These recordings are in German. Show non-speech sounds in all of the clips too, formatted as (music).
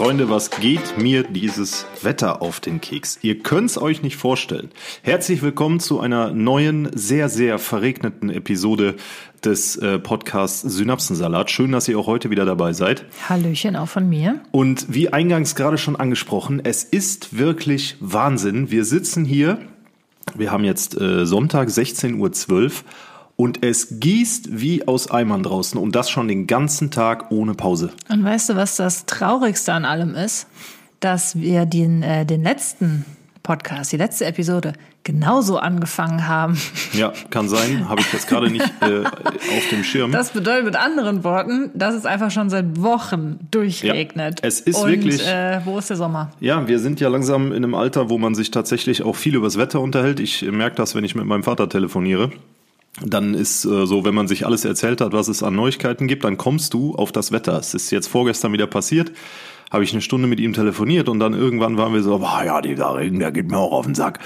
Freunde, was geht mir dieses Wetter auf den Keks? Ihr könnt's euch nicht vorstellen. Herzlich willkommen zu einer neuen, sehr, sehr verregneten Episode des äh, Podcasts Synapsensalat. Schön, dass ihr auch heute wieder dabei seid. Hallöchen auch von mir. Und wie eingangs gerade schon angesprochen, es ist wirklich Wahnsinn. Wir sitzen hier, wir haben jetzt äh, Sonntag 16.12 Uhr und es gießt wie aus Eimern draußen und das schon den ganzen Tag ohne Pause. Und weißt du, was das Traurigste an allem ist? Dass wir den, äh, den letzten Podcast, die letzte Episode, genauso angefangen haben. Ja, kann sein. Habe ich jetzt gerade nicht äh, (laughs) auf dem Schirm. Das bedeutet mit anderen Worten, dass es einfach schon seit Wochen durchregnet. Ja, es ist Und, wirklich. Äh, wo ist der Sommer? Ja, wir sind ja langsam in einem Alter, wo man sich tatsächlich auch viel übers Wetter unterhält. Ich merke das, wenn ich mit meinem Vater telefoniere dann ist äh, so, wenn man sich alles erzählt hat, was es an Neuigkeiten gibt, dann kommst du auf das Wetter. Es ist jetzt vorgestern wieder passiert, habe ich eine Stunde mit ihm telefoniert und dann irgendwann waren wir so, boah, ja, dieser Regen, der geht mir auch auf den Sack.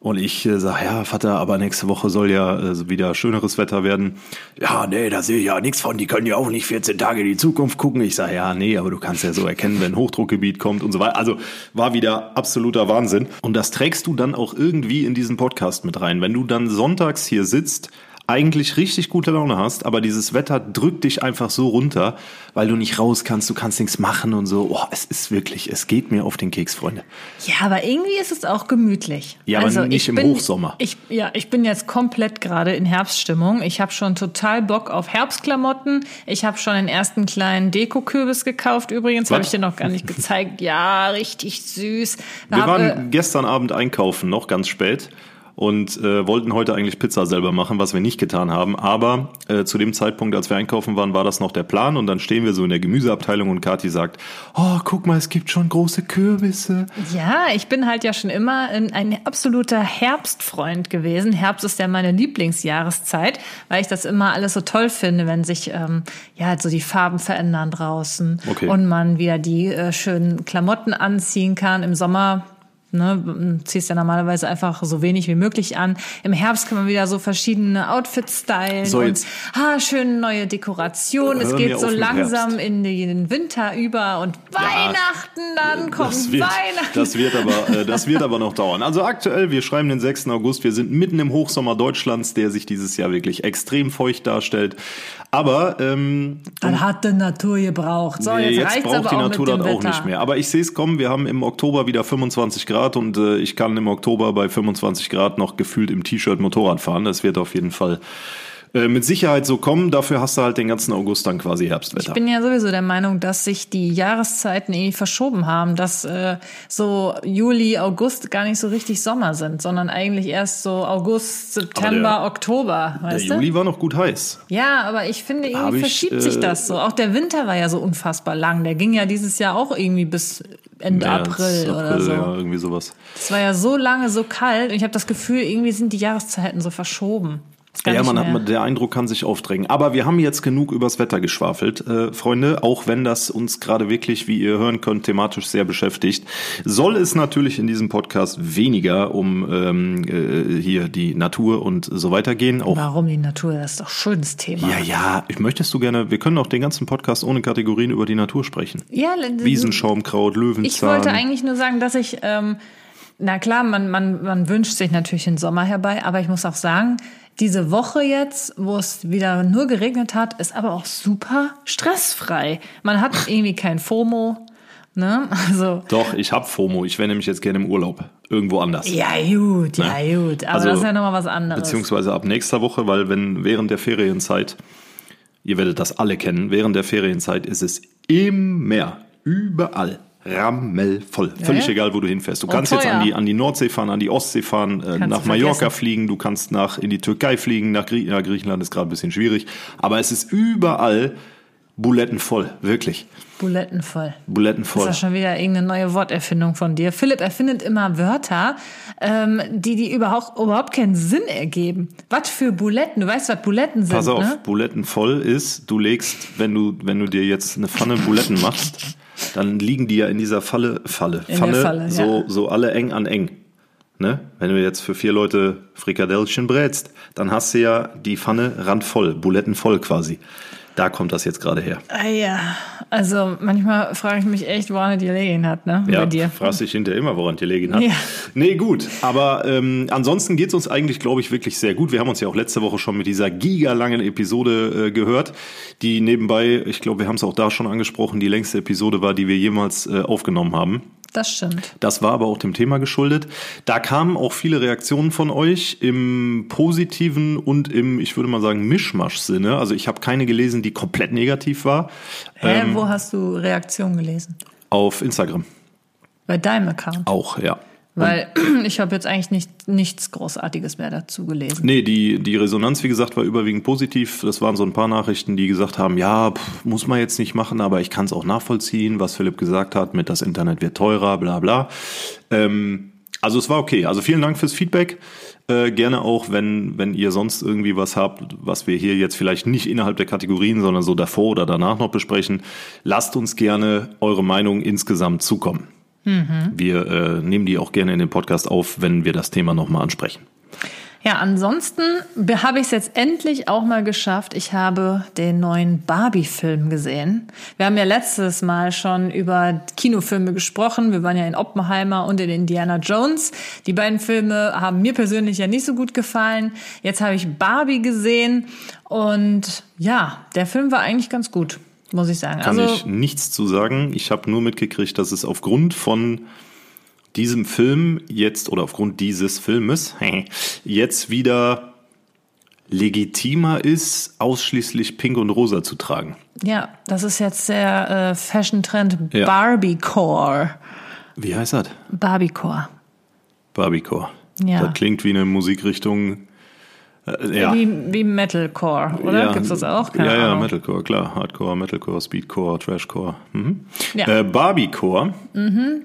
Und ich äh, sage, ja, Vater, aber nächste Woche soll ja äh, wieder schöneres Wetter werden. Ja, nee, da sehe ich ja nichts von. Die können ja auch nicht 14 Tage in die Zukunft gucken. Ich sage, ja, nee, aber du kannst ja so erkennen, wenn Hochdruckgebiet kommt und so weiter. Also war wieder absoluter Wahnsinn. Und das trägst du dann auch irgendwie in diesen Podcast mit rein. Wenn du dann sonntags hier sitzt, eigentlich richtig gute Laune hast, aber dieses Wetter drückt dich einfach so runter, weil du nicht raus kannst, du kannst nichts machen und so. Oh, es ist wirklich, es geht mir auf den Keks, Freunde. Ja, aber irgendwie ist es auch gemütlich. Ja, also aber nicht im bin, Hochsommer. Ich, ja, ich bin jetzt komplett gerade in Herbststimmung. Ich habe schon total Bock auf Herbstklamotten. Ich habe schon den ersten kleinen Dekokürbis gekauft. Übrigens habe ich dir noch gar nicht gezeigt. Ja, richtig süß. Wir waren gestern Abend einkaufen, noch ganz spät und äh, wollten heute eigentlich Pizza selber machen, was wir nicht getan haben. Aber äh, zu dem Zeitpunkt, als wir einkaufen waren, war das noch der Plan. Und dann stehen wir so in der Gemüseabteilung und Kathi sagt, oh, guck mal, es gibt schon große Kürbisse. Ja, ich bin halt ja schon immer ein absoluter Herbstfreund gewesen. Herbst ist ja meine Lieblingsjahreszeit, weil ich das immer alles so toll finde, wenn sich ähm, ja so die Farben verändern draußen okay. und man wieder die äh, schönen Klamotten anziehen kann. Im Sommer Ne, ziehst ja normalerweise einfach so wenig wie möglich an. Im Herbst kann man wieder so verschiedene Outfits stylen so, und ah, schöne neue Dekoration. Es geht so langsam in den Winter über und ja, Weihnachten dann kommt das wird, Weihnachten. Das wird aber, äh, das wird aber noch dauern. Also aktuell, wir schreiben den 6. August, wir sind mitten im Hochsommer Deutschlands, der sich dieses Jahr wirklich extrem feucht darstellt. Aber ähm, dann hat die Natur gebraucht. So, jetzt, jetzt braucht die Natur dann auch nicht mehr. Aber ich sehe es kommen, wir haben im Oktober wieder 25 Grad und äh, ich kann im Oktober bei 25 Grad noch gefühlt im T-Shirt Motorrad fahren. Das wird auf jeden Fall äh, mit Sicherheit so kommen. Dafür hast du halt den ganzen August dann quasi Herbstwetter. Ich bin ja sowieso der Meinung, dass sich die Jahreszeiten irgendwie verschoben haben, dass äh, so Juli, August gar nicht so richtig Sommer sind, sondern eigentlich erst so August, September, der, Oktober. Weißt der du? Juli war noch gut heiß. Ja, aber ich finde, irgendwie ich, verschiebt äh, sich das so. Auch der Winter war ja so unfassbar lang. Der ging ja dieses Jahr auch irgendwie bis Ende März, April, April, oder so. Ja, irgendwie sowas. Es war ja so lange so kalt und ich habe das Gefühl, irgendwie sind die Jahreszeiten so verschoben. Ja, man hat, der Eindruck kann sich aufdrängen. Aber wir haben jetzt genug übers Wetter geschwafelt, äh, Freunde. Auch wenn das uns gerade wirklich, wie ihr hören könnt, thematisch sehr beschäftigt, soll es natürlich in diesem Podcast weniger um ähm, äh, hier die Natur und so weiter gehen. Auch, Warum die Natur? Das ist doch ein schönes Thema. Ja, ja. Ich möchtest du gerne. Wir können auch den ganzen Podcast ohne Kategorien über die Natur sprechen. Ja, Wiesenschaumkraut, Löwenzahn. Ich wollte eigentlich nur sagen, dass ich ähm, na klar, man, man, man wünscht sich natürlich den Sommer herbei, aber ich muss auch sagen, diese Woche jetzt, wo es wieder nur geregnet hat, ist aber auch super stressfrei. Man hat (laughs) irgendwie kein FOMO. Ne? Also, Doch, ich hab FOMO. Ich wäre nämlich jetzt gerne im Urlaub. Irgendwo anders. Ja, gut, ja, ne? gut. Aber also, das ist ja nochmal was anderes. Beziehungsweise ab nächster Woche, weil wenn während der Ferienzeit, ihr werdet das alle kennen, während der Ferienzeit ist es immer, überall rammelvoll. Ja, Völlig ja. egal, wo du hinfährst. Du Und kannst teuer. jetzt an die, an die Nordsee fahren, an die Ostsee fahren, äh, nach Mallorca fliegen, du kannst nach, in die Türkei fliegen, nach Grie ja, Griechenland ist gerade ein bisschen schwierig. Aber es ist überall bulettenvoll, wirklich. Bulettenvoll. Bulettenvoll. Das ist ja schon wieder irgendeine neue Worterfindung von dir. Philipp erfindet immer Wörter, ähm, die, die überhaupt, überhaupt keinen Sinn ergeben. Was für Buletten? Du weißt, was Buletten sind, Pass auf, ne? Bulettenvoll ist, du legst, wenn du, wenn du dir jetzt eine Pfanne Buletten machst, dann liegen die ja in dieser Falle, Falle, In Pfanne, Falle, so, ja. so alle eng an eng. Ne? Wenn du jetzt für vier Leute Frikadellchen brätst, dann hast du ja die Pfanne randvoll, bulettenvoll quasi. Da kommt das jetzt gerade her. Ah ja, also manchmal frage ich mich echt, woran er die gelegen hat, ne? Ja, Bei dir. fragst dich hinterher immer, woran die gelegen hat. Ja. Nee, gut. Aber ähm, ansonsten geht's uns eigentlich, glaube ich, wirklich sehr gut. Wir haben uns ja auch letzte Woche schon mit dieser gigalangen Episode äh, gehört, die nebenbei, ich glaube, wir haben es auch da schon angesprochen, die längste Episode war, die wir jemals äh, aufgenommen haben. Das stimmt. Das war aber auch dem Thema geschuldet. Da kamen auch viele Reaktionen von euch im positiven und im, ich würde mal sagen, Mischmasch-Sinne. Also ich habe keine gelesen, die komplett negativ war. Hä, Ähm. wo hast du Reaktionen gelesen? Auf Instagram Bei deinem Account. auch, ja. Weil (clears throat) ich habe jetzt eigentlich nicht, nichts Großartiges mehr dazu gelesen. Nee, die, die Resonanz, wie gesagt, war überwiegend positiv. Das waren so ein paar Nachrichten, die gesagt haben, ja, pff, muss man jetzt nicht machen, aber ich kann es auch nachvollziehen, was Philipp gesagt hat, mit das Internet wird teurer, bla bla. Ähm, also es war okay. Also vielen Dank fürs Feedback. Äh, gerne auch, wenn, wenn ihr sonst irgendwie was habt, was wir hier jetzt vielleicht nicht innerhalb der Kategorien, sondern so davor oder danach noch besprechen. Lasst uns gerne eure Meinung insgesamt zukommen. Wir äh, nehmen die auch gerne in den Podcast auf, wenn wir das Thema nochmal ansprechen. Ja, ansonsten be- habe ich es jetzt endlich auch mal geschafft. Ich habe den neuen Barbie-Film gesehen. Wir haben ja letztes Mal schon über Kinofilme gesprochen. Wir waren ja in Oppenheimer und in Indiana Jones. Die beiden Filme haben mir persönlich ja nicht so gut gefallen. Jetzt habe ich Barbie gesehen und ja, der Film war eigentlich ganz gut, muss ich sagen. Kann also ich nichts zu sagen. Ich habe nur mitgekriegt, dass es aufgrund von diesem Film jetzt oder aufgrund dieses Filmes (laughs) jetzt wieder legitimer ist, ausschließlich pink und rosa zu tragen. ja, das ist jetzt der äh, Fashion-Trend Ja. Barbiecore. Wie heißt das? Barbiecore. Barbiecore. Ja. Das klingt wie eine Musikrichtung. Äh, ja. Wie, wie Metalcore, oder? Ja, Gibt's das auch? ja, ja, Ahnung. Metalcore, klar. Hardcore, Metalcore, Speedcore, Trashcore. Mhm. Ja. Äh, Barbiecore.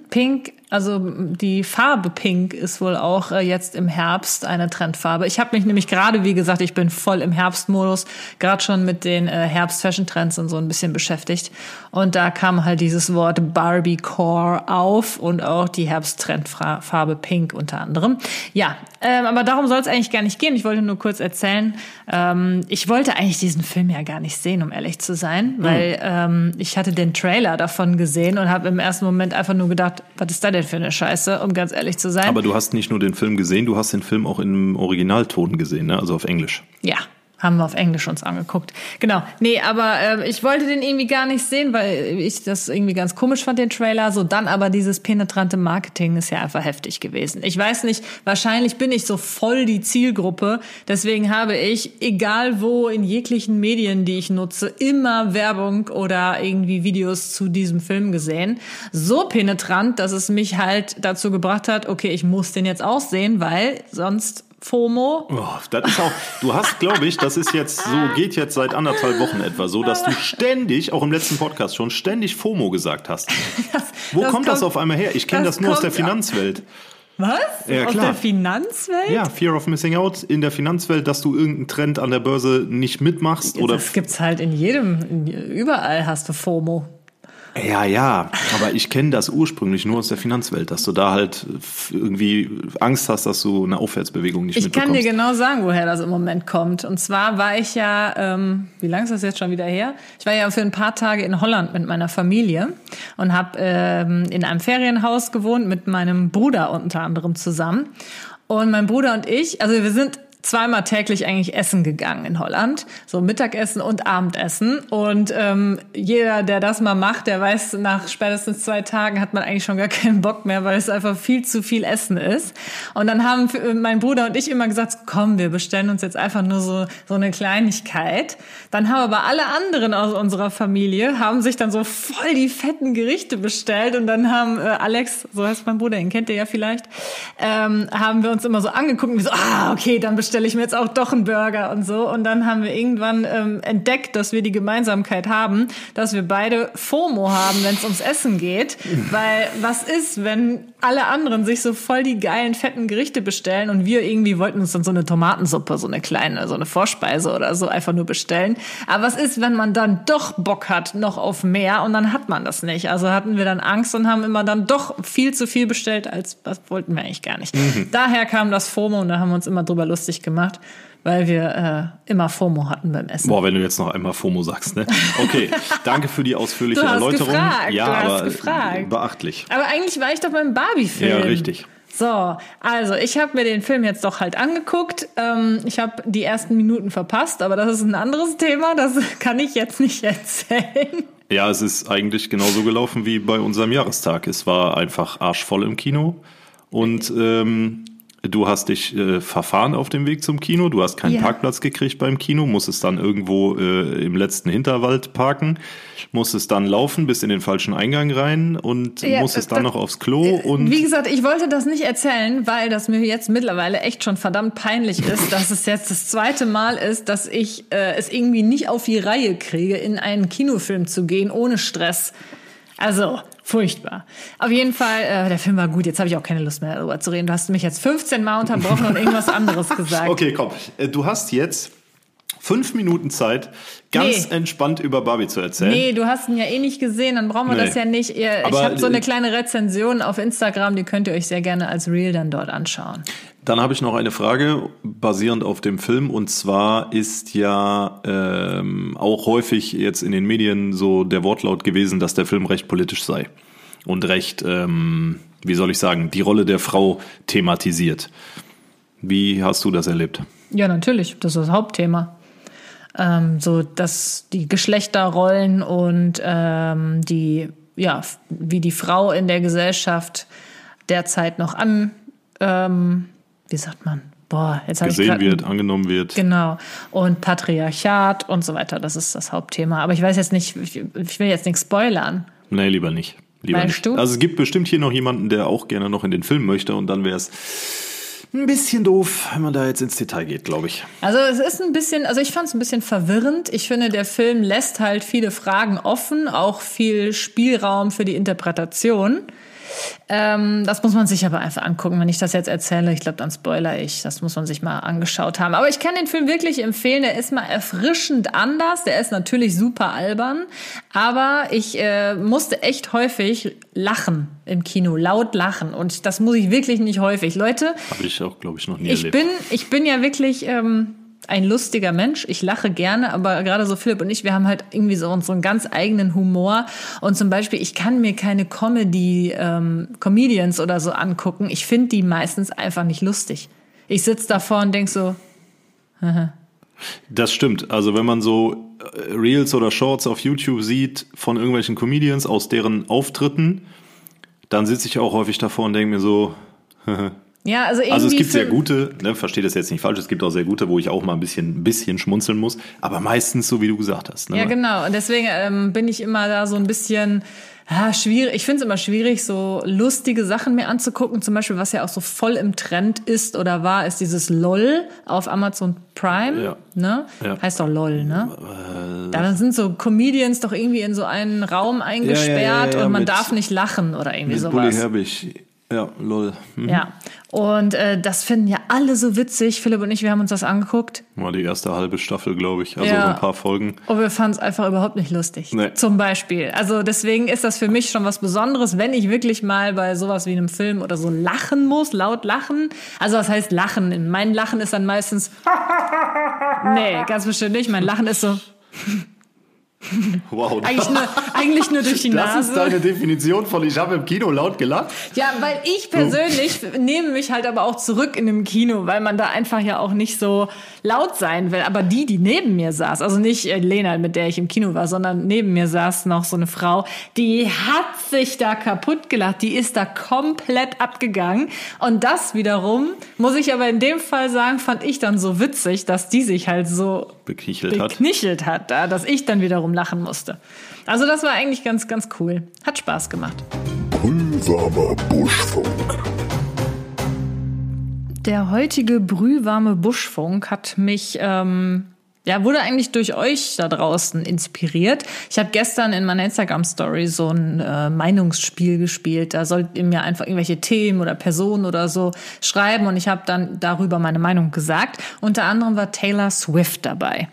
Pink, also die Farbe Pink ist wohl auch äh, jetzt im Herbst eine Trendfarbe. Ich habe mich nämlich gerade, wie gesagt, ich bin voll im Herbstmodus, gerade schon mit den äh, Herbst-Fashion-Trends und so ein bisschen beschäftigt. Und da kam halt dieses Wort Barbiecore auf und auch die Herbsttrendfarbe Pink unter anderem. Ja, ähm, aber darum soll es eigentlich gar nicht gehen. Ich wollte nur kurz erzählen, ähm, ich wollte eigentlich diesen Film ja gar nicht sehen, um ehrlich zu sein, weil ähm, ich hatte den Trailer davon gesehen und habe im ersten Moment einfach nur gedacht, was ist da denn für eine Scheiße, um ganz ehrlich zu sein. Aber du hast nicht nur den Film gesehen, du hast den Film auch im Originalton gesehen, ne? also auf Englisch. Ja, haben wir auf Englisch uns angeguckt. Genau. Nee, aber äh, ich wollte den irgendwie gar nicht sehen, weil ich das irgendwie ganz komisch fand, den Trailer. So dann aber dieses penetrante Marketing ist ja einfach heftig gewesen. Ich weiß nicht, wahrscheinlich bin ich so voll die Zielgruppe. Deswegen habe ich, egal wo, in jeglichen Medien, die ich nutze, immer Werbung oder irgendwie Videos zu diesem Film gesehen. So penetrant, dass es mich halt dazu gebracht hat, okay, ich muss den jetzt auch sehen, weil sonst FOMO, Oh, das ist auch, du hast, glaube ich, das ist jetzt so, geht jetzt seit anderthalb Wochen etwa so, dass du ständig, auch im letzten Podcast schon, ständig FOMO gesagt hast. (laughs) Wo das kommt das auf einmal her? Ich kenne das das, nur aus der Finanzwelt. Was? Ja, Aus der Finanzwelt? Ja, Fear of Missing Out in der Finanzwelt, dass du irgendeinen Trend an der Börse nicht mitmachst oder. das gibt's halt in jedem, überall hast du FOMO. Ja, ja, aber ich kenne das ursprünglich nur aus der Finanzwelt, dass du da halt irgendwie Angst hast, dass du eine Aufwärtsbewegung nicht Ich kann mitbekommst. dir genau sagen, woher das im Moment kommt. Und zwar war ich ja, ähm, wie lange ist das jetzt schon wieder her? Ich war ja für ein paar Tage in Holland mit meiner Familie und habe ähm, in einem Ferienhaus gewohnt mit meinem Bruder unter anderem zusammen. Und mein Bruder und ich, also wir sind zweimal täglich eigentlich essen gegangen in Holland, so Mittagessen und Abendessen. Und ähm, jeder, der das mal macht, der weiß, nach spätestens zwei Tagen hat man eigentlich schon gar (laughs) keinen Bock mehr, weil es einfach viel zu viel Essen ist. Und dann haben f- mein Bruder und ich immer gesagt, komm, wir bestellen uns jetzt einfach nur so so eine Kleinigkeit. Dann haben aber alle anderen aus unserer Familie haben sich dann so voll die fetten Gerichte bestellt und dann haben äh, Alex, so heißt mein Bruder, den kennt ihr ja vielleicht, ähm, haben wir uns immer so angeguckt und so, ah, okay, dann bestellen bestelle ich mir jetzt auch doch einen Burger und so. Und dann haben wir irgendwann ähm, entdeckt, dass wir die Gemeinsamkeit haben, dass wir beide FOMO haben, wenn es ums Essen geht. Weil was ist, wenn alle anderen sich so voll die geilen, fetten Gerichte bestellen und wir irgendwie wollten uns dann so eine Tomatensuppe, so eine kleine, so eine Vorspeise oder so einfach nur bestellen. Aber was ist, wenn man dann doch Bock hat noch auf mehr und dann hat man das nicht? Also hatten wir dann Angst und haben immer dann doch viel zu viel bestellt, als was wollten wir eigentlich gar nicht. Mhm. Daher kam das FOMO und da haben wir uns immer drüber lustig gemacht weil wir äh, immer FOMO hatten beim Essen. Boah, wenn du jetzt noch einmal FOMO sagst, ne? Okay, (laughs) danke für die ausführliche du hast Erläuterung. Gefragt, ja, du hast aber gefragt. beachtlich. Aber eigentlich war ich doch beim Barbie-Film. Ja, richtig. So, also ich habe mir den Film jetzt doch halt angeguckt. Ähm, ich habe die ersten Minuten verpasst, aber das ist ein anderes Thema. Das (laughs) kann ich jetzt nicht (laughs) erzählen. Ja, es ist eigentlich genauso gelaufen wie bei unserem Jahrestag. Es war einfach arschvoll im Kino. Und ähm, Du hast dich äh, verfahren auf dem Weg zum Kino, du hast keinen ja. Parkplatz gekriegt beim Kino, musstest dann irgendwo äh, im letzten Hinterwald parken, musstest dann laufen bis in den falschen Eingang rein und ja, musstest das, dann noch aufs Klo äh, und Wie gesagt, ich wollte das nicht erzählen, weil das mir jetzt mittlerweile echt schon verdammt peinlich ist, dass es jetzt das zweite Mal ist, dass ich äh, es irgendwie nicht auf die Reihe kriege, in einen Kinofilm zu gehen ohne Stress. Also, Furchtbar. Auf jeden Fall, äh, der Film war gut. Jetzt habe ich auch keine Lust mehr darüber zu reden. Du hast mich jetzt 15 Mal unterbrochen und irgendwas anderes (laughs) gesagt. Okay, komm. Äh, du hast jetzt fünf Minuten Zeit, ganz nee. entspannt über Barbie zu erzählen. Nee, du hast ihn ja eh nicht gesehen, dann brauchen wir nee. das ja nicht. Ihr, ich habe so eine kleine Rezension auf Instagram, die könnt ihr euch sehr gerne als Reel dann dort anschauen. Dann habe ich noch eine Frage basierend auf dem Film und zwar ist ja ähm, auch häufig jetzt in den Medien so der Wortlaut gewesen, dass der Film recht politisch sei und recht, ähm, wie soll ich sagen, die Rolle der Frau thematisiert. Wie hast du das erlebt? Ja, natürlich, das ist das Hauptthema. Ähm, so dass die Geschlechterrollen und ähm, die, ja, wie die Frau in der Gesellschaft derzeit noch an ähm, wie sagt man? Boah, jetzt gesehen wird, angenommen wird. Genau. Und Patriarchat und so weiter, das ist das Hauptthema. Aber ich weiß jetzt nicht, ich, ich will jetzt nichts spoilern. Nee, lieber nicht. Lieber Meinst nicht. du? Also es gibt bestimmt hier noch jemanden, der auch gerne noch in den Film möchte und dann wäre es ein bisschen doof, wenn man da jetzt ins Detail geht, glaube ich. Also es ist ein bisschen, also ich fand es ein bisschen verwirrend. Ich finde, der Film lässt halt viele Fragen offen, auch viel Spielraum für die Interpretation. Ähm, das muss man sich aber einfach angucken. Wenn ich das jetzt erzähle, ich glaube, dann spoiler ich. Das muss man sich mal angeschaut haben. Aber ich kann den Film wirklich empfehlen. Der ist mal erfrischend anders. Der ist natürlich super albern. Aber ich äh, musste echt häufig lachen im Kino, laut lachen. Und das muss ich wirklich nicht häufig. Leute. Habe ich auch, glaube ich, noch nie ich erlebt. Bin, ich bin ja wirklich. Ähm, ein lustiger Mensch. Ich lache gerne, aber gerade so Philipp und ich, wir haben halt irgendwie so unseren ganz eigenen Humor. Und zum Beispiel, ich kann mir keine Comedy, ähm, Comedians oder so angucken. Ich finde die meistens einfach nicht lustig. Ich sitze davor und denk so, haha. Das stimmt. Also wenn man so äh, Reels oder Shorts auf YouTube sieht von irgendwelchen Comedians aus deren Auftritten, dann sitze ich auch häufig davor und denke mir so, (laughs) Ja, also irgendwie. Also es gibt sehr gute, ne, verstehe das jetzt nicht falsch, es gibt auch sehr gute, wo ich auch mal ein bisschen, ein bisschen schmunzeln muss, aber meistens so, wie du gesagt hast. Ne? Ja, genau. Und deswegen ähm, bin ich immer da so ein bisschen ja, schwierig. Ich finde es immer schwierig, so lustige Sachen mir anzugucken. Zum Beispiel, was ja auch so voll im Trend ist oder war, ist dieses LOL auf Amazon Prime. Ja. Ne? Ja. Heißt doch LOL, ne? Äh, da sind so Comedians doch irgendwie in so einen Raum eingesperrt ja, und man mit, darf nicht lachen oder irgendwie mit sowas. Bully Herbig. Ja, lol. Mhm. Ja, und äh, das finden ja alle so witzig. Philipp und ich, wir haben uns das angeguckt. War die erste halbe Staffel, glaube ich. Also ja. so ein paar Folgen. Und wir fanden es einfach überhaupt nicht lustig. Nee. Zum Beispiel. Also deswegen ist das für mich schon was Besonderes, wenn ich wirklich mal bei sowas wie einem Film oder so lachen muss, laut lachen. Also was heißt lachen? Mein Lachen ist dann meistens. (laughs) nee, ganz bestimmt nicht. Mein Lachen ist so. (laughs) Wow. Eigentlich nur, eigentlich nur durch die das Nase. Das ist deine Definition von ich habe im Kino laut gelacht? Ja, weil ich persönlich nehme mich halt aber auch zurück in dem Kino, weil man da einfach ja auch nicht so laut sein will. Aber die, die neben mir saß, also nicht äh, Lena, mit der ich im Kino war, sondern neben mir saß noch so eine Frau, die hat sich da kaputt gelacht. Die ist da komplett abgegangen. Und das wiederum, muss ich aber in dem Fall sagen, fand ich dann so witzig, dass die sich halt so beknichelt hat, beknichelt hat da, dass ich dann wiederum lachen musste. Also das war eigentlich ganz, ganz cool. Hat Spaß gemacht. Pulsamer Buschfunk. Der heutige brühwarme Buschfunk hat mich ähm, ja, wurde eigentlich durch euch da draußen inspiriert. Ich habe gestern in meiner Instagram-Story so ein äh, Meinungsspiel gespielt. Da sollt ihr mir einfach irgendwelche Themen oder Personen oder so schreiben und ich habe dann darüber meine Meinung gesagt. Unter anderem war Taylor Swift dabei.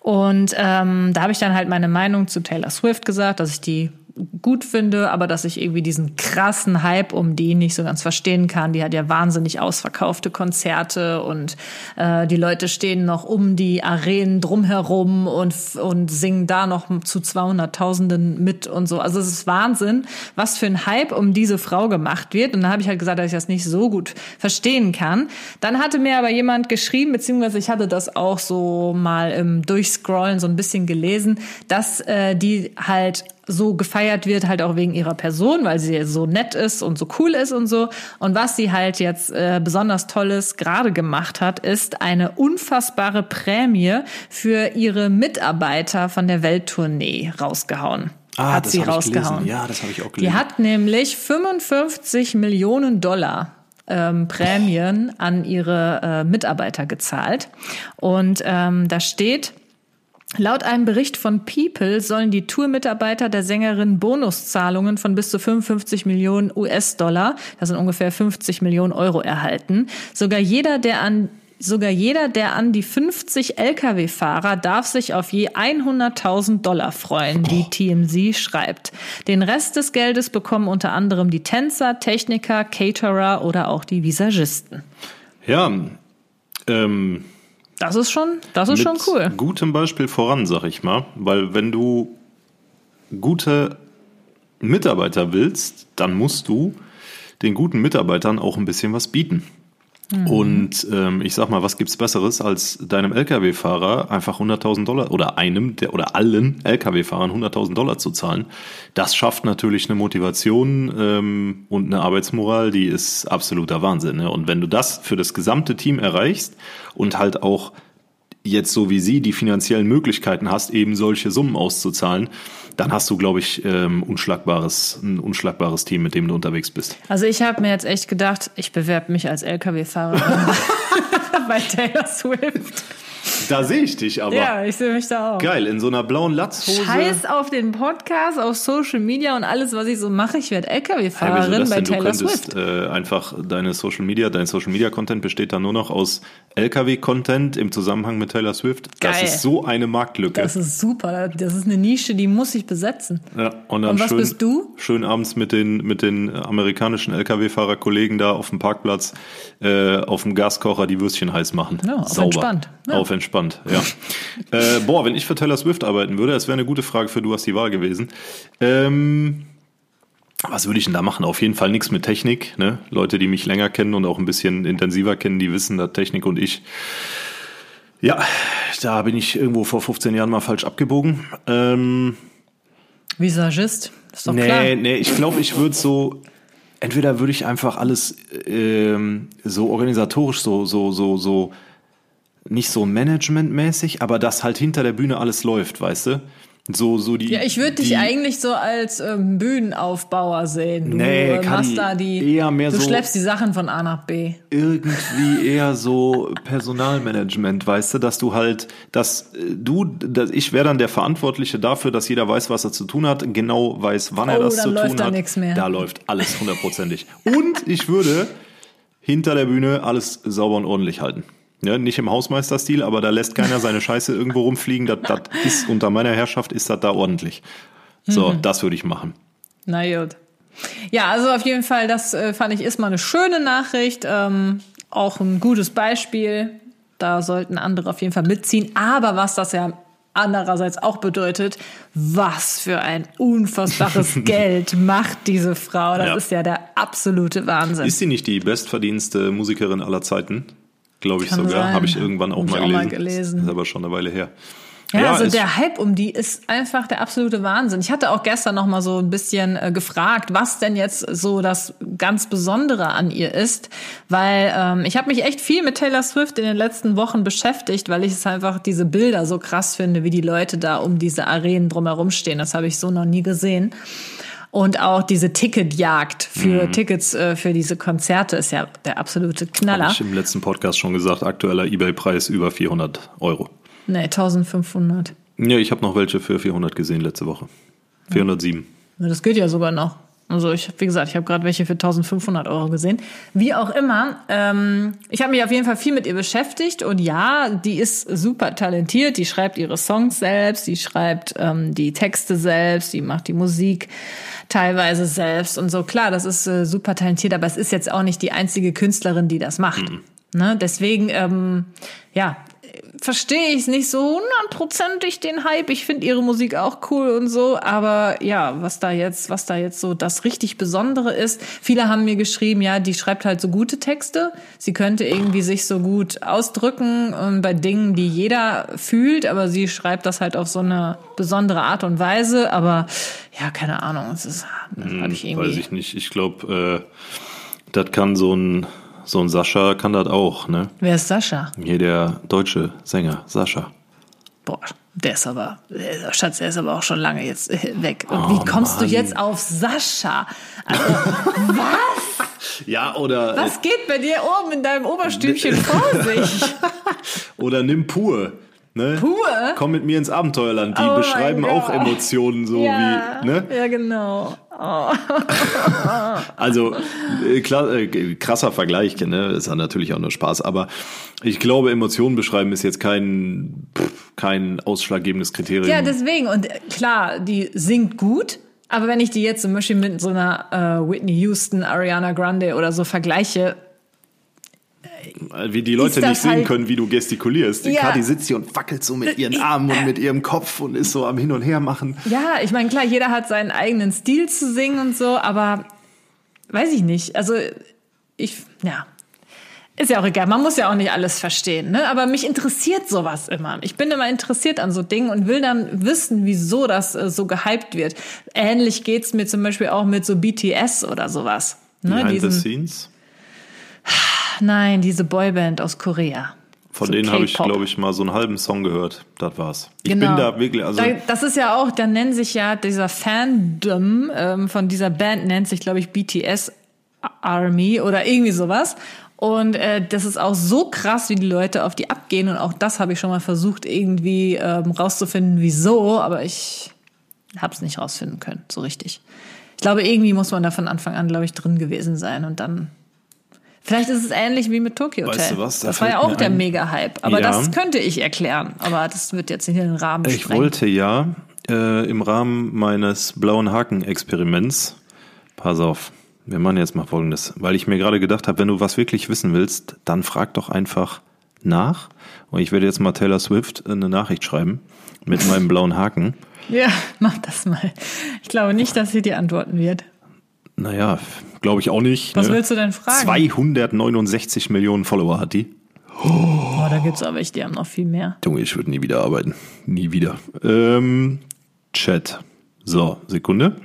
Und ähm, da habe ich dann halt meine Meinung zu Taylor Swift gesagt, dass ich die gut finde, aber dass ich irgendwie diesen krassen Hype um die nicht so ganz verstehen kann. Die hat ja wahnsinnig ausverkaufte Konzerte und äh, die Leute stehen noch um die Arenen drumherum und, und singen da noch zu 200.000 mit und so. Also es ist Wahnsinn, was für ein Hype um diese Frau gemacht wird. Und da habe ich halt gesagt, dass ich das nicht so gut verstehen kann. Dann hatte mir aber jemand geschrieben, beziehungsweise ich hatte das auch so mal im Durchscrollen so ein bisschen gelesen, dass äh, die halt so gefeiert wird, halt auch wegen ihrer Person, weil sie so nett ist und so cool ist und so. Und was sie halt jetzt äh, besonders Tolles gerade gemacht hat, ist eine unfassbare Prämie für ihre Mitarbeiter von der Welttournee rausgehauen. Ah, hat das sie rausgehauen. gelesen. Ja, das habe ich auch gelesen. Die hat nämlich 55 Millionen Dollar ähm, Prämien an ihre äh, Mitarbeiter gezahlt. Und ähm, da steht, Laut einem Bericht von People sollen die Tourmitarbeiter der Sängerin Bonuszahlungen von bis zu 55 Millionen US-Dollar, das sind ungefähr 50 Millionen Euro, erhalten. Sogar jeder, der an Sogar jeder der an die 50 Lkw-Fahrer darf sich auf je 100.000 Dollar freuen, wie TMZ schreibt. Den Rest des Geldes bekommen unter anderem die Tänzer, Techniker, Caterer oder auch die Visagisten. Ja, ähm, Das ist schon, das ist schon cool. gutem Beispiel voran, sag ich mal. Weil wenn du gute Mitarbeiter willst, dann musst du den guten Mitarbeitern auch ein bisschen was bieten. Mhm. Und ähm, ich sag mal, was gibt's Besseres, als deinem LKW-Fahrer einfach 100.000 Dollar oder einem der, oder allen LKW-Fahrern 100.000 Dollar zu zahlen? Das schafft natürlich eine Motivation ähm, und eine Arbeitsmoral, die ist absoluter Wahnsinn. Ne? Und wenn du das für das gesamte Team erreichst und halt auch jetzt so wie sie die finanziellen Möglichkeiten hast, eben solche Summen auszuzahlen, dann hast du, glaube ich, ähm, unschlagbares, ein unschlagbares Team, mit dem du unterwegs bist. Also ich habe mir jetzt echt gedacht, ich bewerbe mich als LKW-Fahrerin (laughs) bei Taylor Swift. Da sehe ich dich aber. Ja, ich sehe mich da auch. Geil, in so einer blauen Latzhose. Scheiß auf den Podcast, auf Social Media und alles, was ich so mache. Ich werde Hey, LKW-Fahrerin das bei denn? Du Taylor könntest Swift. äh, einfach deine Social Media, dein Social Media Content besteht dann nur noch aus LKW-Content im Zusammenhang mit Taylor Swift. Das Geil. ist so eine Marktlücke. Das ist super. Das ist eine Nische, die muss ich besetzen. Ja, und dann Und was schön, bist du? Schön abends mit den, mit den amerikanischen Lkw-Fahrerkollegen da auf dem Parkplatz äh, auf dem Gaskocher die Würstchen heiß machen. Ja, Sauber. entspannt. Ja. Auf entspannt, ja. (laughs) äh, boah, wenn ich für Taylor Swift arbeiten würde, das wäre eine gute Frage für du hast die Wahl gewesen. Ähm, was würde ich denn da machen? Auf jeden Fall nichts mit Technik. Ne? Leute, die mich länger kennen und auch ein bisschen intensiver kennen, die wissen, dass Technik und ich ja, da bin ich irgendwo vor 15 Jahren mal falsch abgebogen. Ähm, Visagist, ist doch nee, klar. nee, ich glaube, ich würde so, entweder würde ich einfach alles ähm, so organisatorisch, so, so, so, so, nicht so managementmäßig, aber dass halt hinter der Bühne alles läuft, weißt du? So, so die. Ja, ich würde dich eigentlich so als ähm, Bühnenaufbauer sehen. Du Nee, äh, Kadi, machst da die, eher mehr du so- schleppst die Sachen von A nach B. irgendwie eher so Personalmanagement, weißt du, dass du halt, dass äh, du, dass ich wäre dann der Verantwortliche dafür, dass jeder weiß, was er zu tun hat, genau weiß, wann er Oh, das dann zu läuft tun da hat. nix mehr. Da läuft alles hundertprozentig. Und ich würde hinter der Bühne alles sauber und ordentlich halten. Ja, nicht im Hausmeisterstil, aber da lässt keiner seine Scheiße irgendwo rumfliegen. Das, das ist unter meiner Herrschaft ist das da ordentlich. So, Mhm. das würde ich machen. Na gut. Ja, also auf jeden Fall, das äh, fand ich ist mal eine schöne Nachricht. Ähm, auch ein gutes Beispiel. Da sollten andere auf jeden Fall mitziehen. Aber was das ja andererseits auch bedeutet, was für ein unfassbares (laughs) Geld macht diese Frau. Das Ja. ist ja der absolute Wahnsinn. Ist sie nicht die bestverdienste Musikerin aller Zeiten? Glaube ich Kann sogar. Habe ich irgendwann auch Hab ich mal auch mal gelesen. gelesen. Ist aber schon eine Weile her. Ja, also ist- der Hype um die ist einfach der absolute Wahnsinn. Ich hatte auch gestern noch mal so ein bisschen äh, gefragt, was denn jetzt so das ganz Besondere an ihr ist, weil ähm, ich habe mich echt viel mit Taylor Swift in den letzten Wochen beschäftigt, weil ich es einfach diese Bilder so krass finde, wie die Leute da um diese Arenen drumherum stehen. Das habe ich so noch nie gesehen. Und auch diese Ticketjagd für Tickets äh, für diese Konzerte ist ja der absolute Knaller. Habe ich im letzten Podcast schon gesagt, aktueller Ebay-Preis über 400 Euro. Nee, 1500. Ja, ich habe noch welche für 400 gesehen letzte Woche. 407. Ja, Das geht ja sogar noch. Also ich, wie gesagt, ich habe gerade welche für 1500 Euro gesehen. Wie auch immer, ähm, ich habe mich auf jeden Fall viel mit ihr beschäftigt und ja, die ist super talentiert. Die schreibt ihre Songs selbst, die schreibt ähm, die Texte selbst, die macht die Musik teilweise selbst und so. Klar, das ist äh, super talentiert, aber es ist jetzt auch nicht die einzige Künstlerin, die das macht. Ne? Deswegen, ähm, ja, verstehe ich es nicht so hundertprozentig den Hype. Ich finde ihre Musik auch cool und so, aber ja, was da jetzt, was da jetzt so das richtig Besondere ist. Viele haben mir geschrieben, ja, die schreibt halt so gute Texte. Sie könnte irgendwie sich so gut ausdrücken ähm, bei Dingen, die jeder fühlt, aber sie schreibt das halt auf so eine besondere Art und Weise. Aber ja, keine Ahnung, es ist, das habe ich irgendwie. Weiß ich nicht. Ich glaube, äh, das kann so ein, so ein Sascha kann das auch, ne? Wer ist Sascha? Hier der deutsche Sänger, Sascha. Boah, der ist aber, der Schatz, der ist aber auch schon lange jetzt äh, weg. Und wie kommst du Mann. jetzt auf Sascha? Also, (laughs) was? Ja, oder, Was geht bei dir oben in deinem Oberstübchen vor sich? (laughs) oder nimm pur. Ne? Pur? Komm mit mir ins Abenteuerland. Die Oh beschreiben auch. Emotionen so Ja, wie, ne? ja genau. Oh. (laughs) Also äh, klar, äh, krasser Vergleich, ne? Ist ja natürlich auch nur Spaß, aber ich glaube, Emotionen beschreiben ist jetzt kein pff, kein ausschlaggebendes Kriterium. Ja, deswegen. Und äh, klar, die singt gut. Aber wenn ich die jetzt zum Beispiel mit so einer äh, Whitney Houston, Ariana Grande oder so vergleiche, wie die Leute nicht sehen halt- können, wie du gestikulierst. Die Ja. Kati sitzt hier und fackelt so mit (laughs) ihren Armen und mit ihrem Kopf und ist so am Hin und Her machen. Ja, ich meine, klar, jeder hat seinen eigenen Stil zu singen und so, aber weiß ich nicht. Also ich, ja, ist ja auch egal. Man muss ja auch nicht alles verstehen, ne? Aber mich interessiert sowas immer. Ich bin immer interessiert an so Dingen und will dann wissen, wieso das äh, so gehypt wird. Ähnlich geht's mir zum Beispiel auch mit so BTS oder sowas. Ne? Behind the Diesen, scenes. (sighs) nein, diese Boyband aus Korea. Von So denen habe ich, glaube ich, mal so einen halben Song gehört. Das war's. Ich Genau. bin da wirklich, also Da, das ist ja auch, da nennt sich ja dieser Fandom ähm, von dieser Band nennt sich, glaube ich, BTS Army oder irgendwie sowas. Und äh, das ist auch so krass, wie die Leute auf die abgehen. Und auch das habe ich schon mal versucht, irgendwie ähm, rauszufinden, wieso. Aber ich habe es nicht rausfinden können, so richtig. Ich glaube, irgendwie muss man da von Anfang an, glaube ich, drin gewesen sein. Und dann. Vielleicht ist es ähnlich wie mit Tokyo Weißt Hotel. du was? Da das war ja auch der Mega-Hype. Aber Ja. das könnte ich erklären. Aber das wird jetzt nicht in den Rahmen Ich sprengen. wollte ja äh, im Rahmen meines blauen Haken-Experiments, pass auf, wir machen jetzt mal Folgendes, weil ich mir gerade gedacht habe, wenn du was wirklich wissen willst, dann frag doch einfach nach. Und ich werde jetzt mal Taylor Swift eine Nachricht schreiben mit meinem blauen Haken. (laughs) Ja, mach das mal. Ich glaube nicht, dass sie dir antworten wird. Naja, glaube ich auch nicht. Was ne? willst du denn fragen? 269 Millionen Follower hat die. Oh, da gibt's aber welche, die haben noch viel mehr. Junge, ich würde nie wieder arbeiten. Nie wieder. Ähm, Chat. So, Sekunde.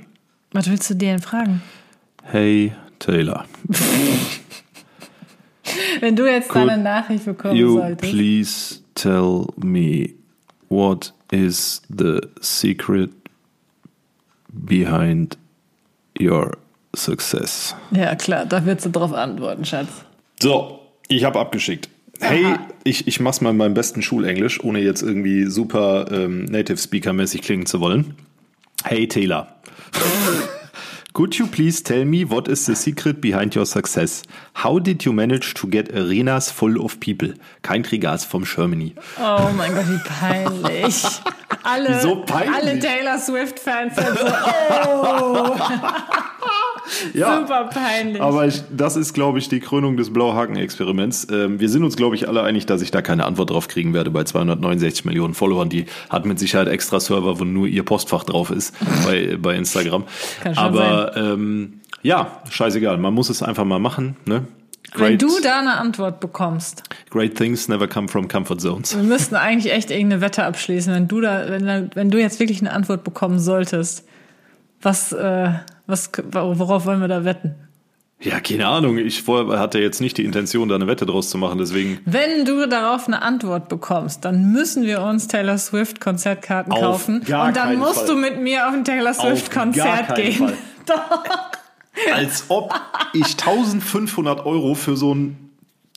Was willst du dir denn fragen? Hey Taylor. (laughs) Wenn du jetzt Could deine Nachricht bekommen You solltest. please tell me what is the secret behind your success? Ja, klar, da wirst du drauf antworten, Schatz. So, ich habe abgeschickt. Hey, ich, ich mach's mal in meinem besten Schulenglisch, ohne jetzt irgendwie super ähm, Native Speaker mäßig klingen zu wollen. Hey Taylor. (laughs) Could you please tell me what is the secret behind your success? How did you manage to get arenas full of people? Kein Trigas vom Germany. Oh mein Gott, wie peinlich. (laughs) Alle, Wieso peinlich? alle Taylor Swift-Fans sind so, oh, (laughs) Ja, super peinlich. aber ich, das ist, glaube ich, die Krönung des Blauhaken-Experiments. Ähm, wir sind uns, glaube ich, alle einig, dass ich da keine Antwort drauf kriegen werde bei 269 Millionen Followern. Die hat mit Sicherheit extra Server, wo nur ihr Postfach drauf ist (laughs) bei, bei Instagram. Kann schon aber ähm, ja, scheißegal. Man muss es einfach mal machen. Ne? Wenn du da eine Antwort bekommst, great things never come from comfort zones. wir müssten eigentlich echt irgendeine Wette abschließen, wenn du da, wenn, wenn du jetzt wirklich eine Antwort bekommen solltest. Was, äh, was, worauf wollen wir da wetten? Ja, keine Ahnung. Ich hatte jetzt nicht die Intention, da eine Wette draus zu machen. Deswegen Wenn du darauf eine Antwort bekommst, dann müssen wir uns Taylor Swift Konzertkarten Auf kaufen gar und dann musst Fall. du mit mir auf ein Taylor Swift Auf Konzert gehen. (laughs) Doch. Als ob ich 1500 Euro für so ein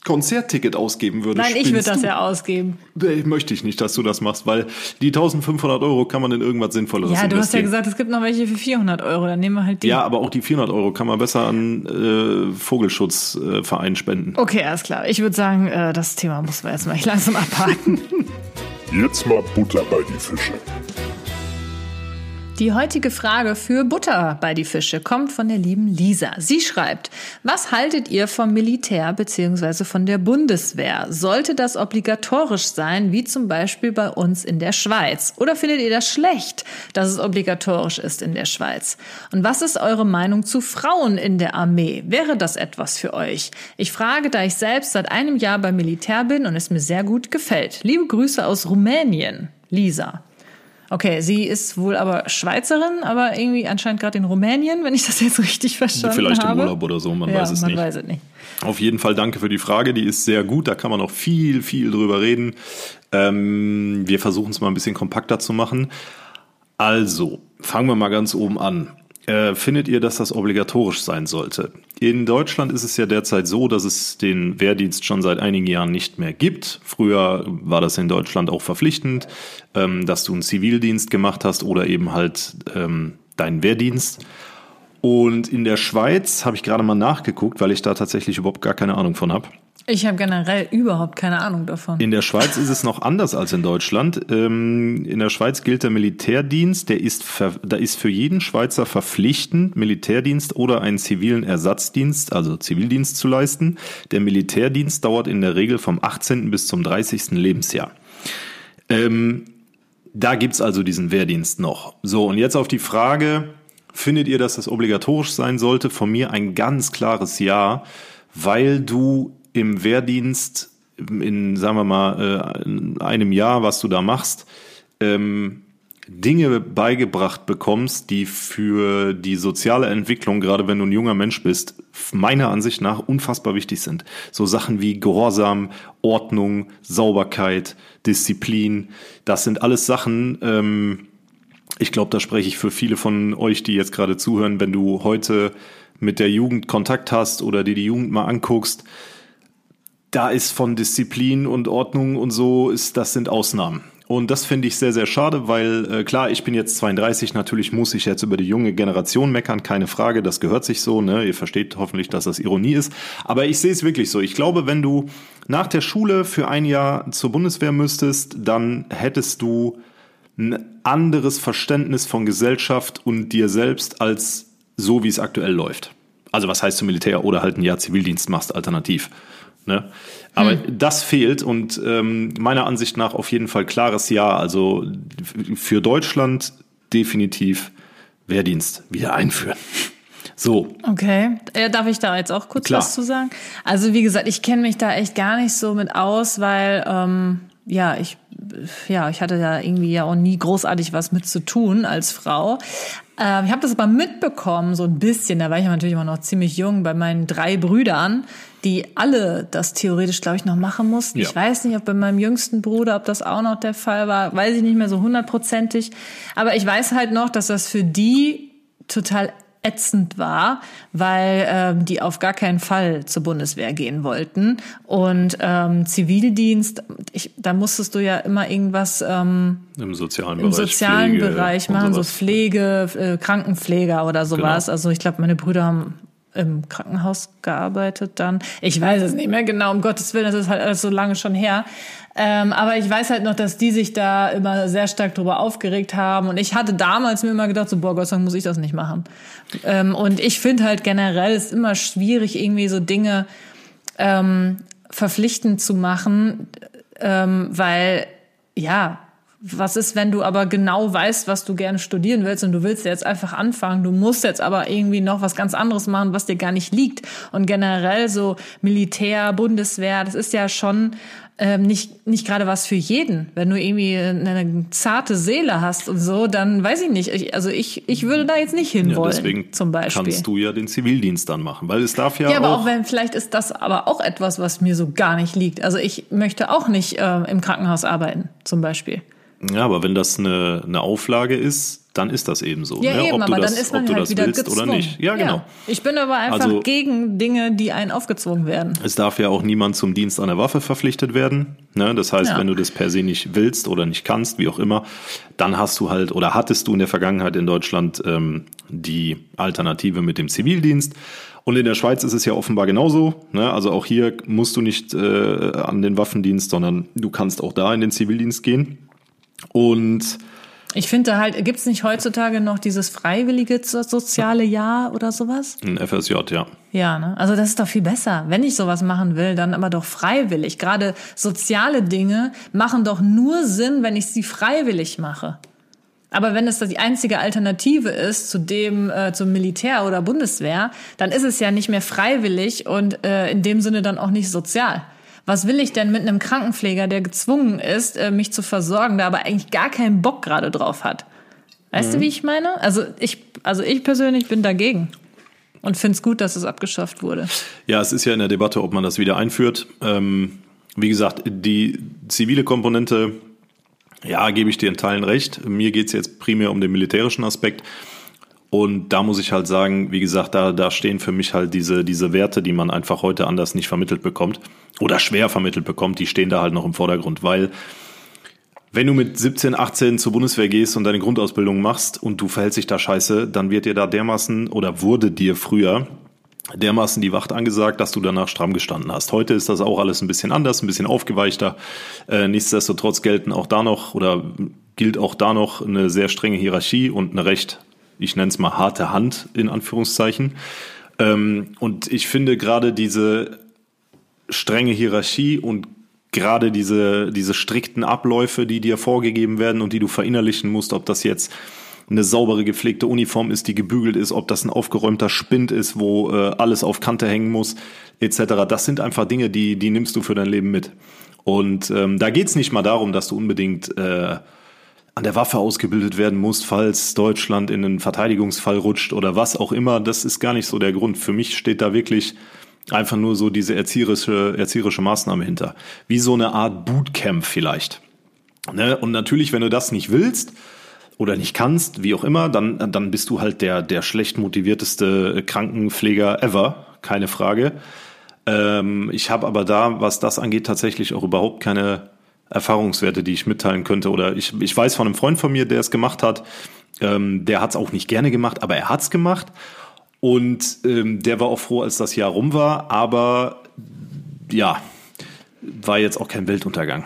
Konzertticket ausgeben würde. Nein, ich würde das ja ausgeben. Nee, möchte ich nicht, dass du das machst, weil die 1500 Euro kann man in irgendwas Sinnvolleres Ja, du hast ja gesagt, es gibt noch welche für 400 Euro. Dann nehmen wir halt die. Ja, aber auch die 400 Euro kann man besser an äh, Vogelschutzverein spenden. Okay, alles klar. Ich würde sagen, äh, das Thema muss man jetzt mal (laughs) langsam abhaken. Jetzt mal Butter bei die Fische. Die heutige Frage für Butter bei die Fische kommt von der lieben Lisa. Sie schreibt, was haltet ihr vom Militär bzw. von der Bundeswehr? Sollte das obligatorisch sein, wie zum Beispiel bei uns in der Schweiz? Oder findet ihr das schlecht, dass es obligatorisch ist in der Schweiz? Und was ist eure Meinung zu Frauen in der Armee? Wäre das etwas für euch? Ich frage, da ich selbst seit einem Jahr beim Militär bin und es mir sehr gut gefällt. Liebe Grüße aus Rumänien. Lisa. Okay, sie ist wohl aber Schweizerin, aber irgendwie anscheinend gerade in Rumänien, wenn ich das jetzt richtig verstanden Vielleicht habe. im Urlaub oder so, man ja, weiß es man nicht. weiß es nicht. Auf jeden Fall danke für die Frage, die ist sehr gut, da kann man auch viel, viel drüber reden. Ähm, wir versuchen es mal ein bisschen kompakter zu machen. Also, fangen wir mal ganz oben an. Äh, findet ihr, dass das obligatorisch sein sollte? In Deutschland ist es ja derzeit so, dass es den Wehrdienst schon seit einigen Jahren nicht mehr gibt. Früher war das in Deutschland auch verpflichtend, ähm, dass du einen Zivildienst gemacht hast oder eben halt ähm, deinen Wehrdienst. Und in der Schweiz habe ich gerade mal nachgeguckt, weil ich da tatsächlich überhaupt gar keine Ahnung von habe. Ich habe generell überhaupt keine Ahnung davon. In der Schweiz ist es noch anders als in Deutschland. Ähm, in der Schweiz gilt der Militärdienst, der ist, ver, da ist für jeden Schweizer verpflichtend, Militärdienst oder einen zivilen Ersatzdienst, also Zivildienst zu leisten. Der Militärdienst dauert in der Regel vom 18. bis zum 30. Lebensjahr. Ähm, da gibt's also diesen Wehrdienst noch. So, und jetzt auf die Frage, findet ihr, dass das obligatorisch sein sollte? Von mir ein ganz klares Ja, weil du im Wehrdienst in, sagen wir mal, äh, in einem Jahr, was du da machst, ähm, Dinge beigebracht bekommst, die für die soziale Entwicklung, gerade wenn du ein junger Mensch bist, meiner Ansicht nach unfassbar wichtig sind. So Sachen wie Gehorsam, Ordnung, Sauberkeit, Disziplin, das sind alles Sachen, ähm, ich glaube, da spreche ich für viele von euch, die jetzt gerade zuhören, wenn du heute mit der Jugend Kontakt hast oder dir die Jugend mal anguckst, da ist von Disziplin und Ordnung und so, ist, das sind Ausnahmen. Und das finde ich sehr, sehr schade, weil äh, klar, ich bin jetzt 32, natürlich muss ich jetzt über die junge Generation meckern, keine Frage, das gehört sich so, ne? Ihr versteht hoffentlich, dass das Ironie ist. Aber ich sehe es wirklich so. Ich glaube, wenn du nach der Schule für ein Jahr zur Bundeswehr müsstest, dann hättest du ein anderes Verständnis von Gesellschaft und dir selbst als so, wie es aktuell läuft. Also was heißt zum Militär oder halt ein Jahr Zivildienst machst, alternativ. Ne? Aber das fehlt und ähm, meiner Ansicht nach auf jeden Fall klares Ja. Also für Deutschland definitiv Wehrdienst wieder einführen. (laughs) So, Okay, äh, darf ich da jetzt auch kurz Klar. was zu sagen? Also wie gesagt, ich kenne mich da echt gar nicht so mit aus, weil ähm, ja ich ja ich hatte ja irgendwie ja auch nie großartig was mit zu tun als Frau. Ähm, ich habe das aber mitbekommen so ein bisschen. Da war ich ja natürlich immer noch ziemlich jung bei meinen drei Brüdern, die alle das theoretisch glaube ich noch machen mussten. Ja. Ich weiß nicht, ob bei meinem jüngsten Bruder, ob das auch noch der Fall war, weiß ich nicht mehr so hundertprozentig. Aber ich weiß halt noch, dass das für die total ätzend war, weil ähm, die auf gar keinen Fall zur Bundeswehr gehen wollten. Und ähm, Zivildienst, ich, da musstest du ja immer irgendwas ähm, im sozialen im Bereich. sozialen Pflege Bereich machen, so. Pflege, äh, Krankenpfleger oder sowas. Genau. Also ich glaube, meine Brüder haben im Krankenhaus gearbeitet dann. Ich weiß es nicht mehr genau, um Gottes Willen, das ist halt alles so lange schon her. Ähm, aber ich weiß halt noch, dass die sich da immer sehr stark drüber aufgeregt haben. Und ich hatte damals mir immer gedacht, so, boah, Gott sei Dank muss ich das nicht machen. Ähm, und ich finde halt generell ist immer schwierig, irgendwie so Dinge ähm, verpflichtend zu machen, ähm, weil, ja, was ist, wenn du aber genau weißt, was du gerne studieren willst und du willst jetzt einfach anfangen, du musst jetzt aber irgendwie noch was ganz anderes machen, was dir gar nicht liegt. Und generell so Militär, Bundeswehr, das ist ja schon ähm, nicht, nicht gerade was für jeden. Wenn du irgendwie eine zarte Seele hast und so, dann weiß ich nicht. Ich, also ich, ich würde da jetzt nicht hin Ja, wollen, deswegen zum Beispiel. kannst du ja den Zivildienst dann machen, weil es darf ja, Ja, aber auch, auch wenn, vielleicht ist das aber auch etwas, was mir so gar nicht liegt. Also ich möchte auch nicht äh, im Krankenhaus arbeiten, zum Beispiel. Ja, aber wenn das eine, eine Auflage ist, dann ist das eben so. Ja, ne? eben, ob du aber das, dann ist man ob du halt das wieder willst gezwungen. oder nicht. Ja, genau. Ich bin aber einfach Also- gegen Dinge, die einen aufgezwungen werden. Es darf ja auch niemand zum Dienst an der Waffe verpflichtet werden. Ne? Das heißt, Ja. wenn du das per se nicht willst oder nicht kannst, wie auch immer, dann hast du halt oder hattest du in der Vergangenheit in Deutschland ähm, die Alternative mit dem Zivildienst. Und in der Schweiz ist es ja offenbar genauso. Ne? Also auch hier musst du nicht äh, an den Waffendienst, sondern du kannst auch da in den Zivildienst gehen. Und Ich finde halt, gibt's nicht heutzutage noch dieses freiwillige so- soziale Jahr oder sowas? ein FSJ, ja. Ja, ne? Also das ist doch viel besser. Wenn ich sowas machen will, dann aber doch freiwillig. Gerade soziale Dinge machen doch nur Sinn, wenn ich sie freiwillig mache. Aber wenn es die einzige Alternative ist zu dem äh, zum Militär oder Bundeswehr, dann ist es ja nicht mehr freiwillig und äh, in dem Sinne dann auch nicht sozial. Was will ich denn mit einem Krankenpfleger, der gezwungen ist, äh, mich zu versorgen, der aber eigentlich gar keinen Bock gerade drauf hat? Weißt du, wie ich meine? Also ich, also ich persönlich bin dagegen und finde es gut, dass es abgeschafft wurde. Ja, es ist ja in der Debatte, ob man das wieder einführt. Ähm, wie gesagt, die zivile Komponente, ja, gebe ich dir in Teilen recht. Mir geht's jetzt primär um den militärischen Aspekt. Und da muss ich halt sagen, wie gesagt, da, da stehen für mich halt diese, diese Werte, die man einfach heute anders nicht vermittelt bekommt oder schwer vermittelt bekommt, die stehen da halt noch im Vordergrund, weil wenn du mit 17, 18 zur Bundeswehr gehst und deine Grundausbildung machst und du verhältst dich da scheiße, dann wird dir da dermaßen oder wurde dir früher dermaßen die Wacht angesagt, dass du danach stramm gestanden hast. Heute ist das auch alles ein bisschen anders, ein bisschen aufgeweichter. Äh, nichtsdestotrotz gelten auch da noch oder gilt auch da noch eine sehr strenge Hierarchie und eine recht, ich nenne es mal harte Hand in Anführungszeichen. Ähm, und ich finde gerade diese strenge Hierarchie und gerade diese, diese strikten Abläufe, die dir vorgegeben werden und die du verinnerlichen musst, ob das jetzt eine saubere gepflegte Uniform ist, die gebügelt ist, ob das ein aufgeräumter Spind ist, wo äh, alles auf Kante hängen muss, etc. Das sind einfach Dinge, die, die nimmst du für dein Leben mit. Und ähm, da geht's nicht mal darum, dass du unbedingt äh, an der Waffe ausgebildet werden musst, falls Deutschland in einen Verteidigungsfall rutscht oder was auch immer. Das ist gar nicht so der Grund. Für mich steht da wirklich einfach nur so diese erzieherische, erzieherische Maßnahme hinter. Wie so eine Art Bootcamp vielleicht. Ne? Und natürlich, wenn du das nicht willst oder nicht kannst, wie auch immer, dann, dann bist du halt der, der schlecht motivierteste Krankenpfleger ever, keine Frage. Ähm, ich habe aber da, was das angeht, tatsächlich auch überhaupt keine Erfahrungswerte, die ich mitteilen könnte. Oder ich, ich weiß von einem Freund von mir, der es gemacht hat. Ähm, der hat es auch nicht gerne gemacht, aber er hat es gemacht. Und ähm, der war auch froh, als das Jahr rum war. Aber ja, war jetzt auch kein Weltuntergang.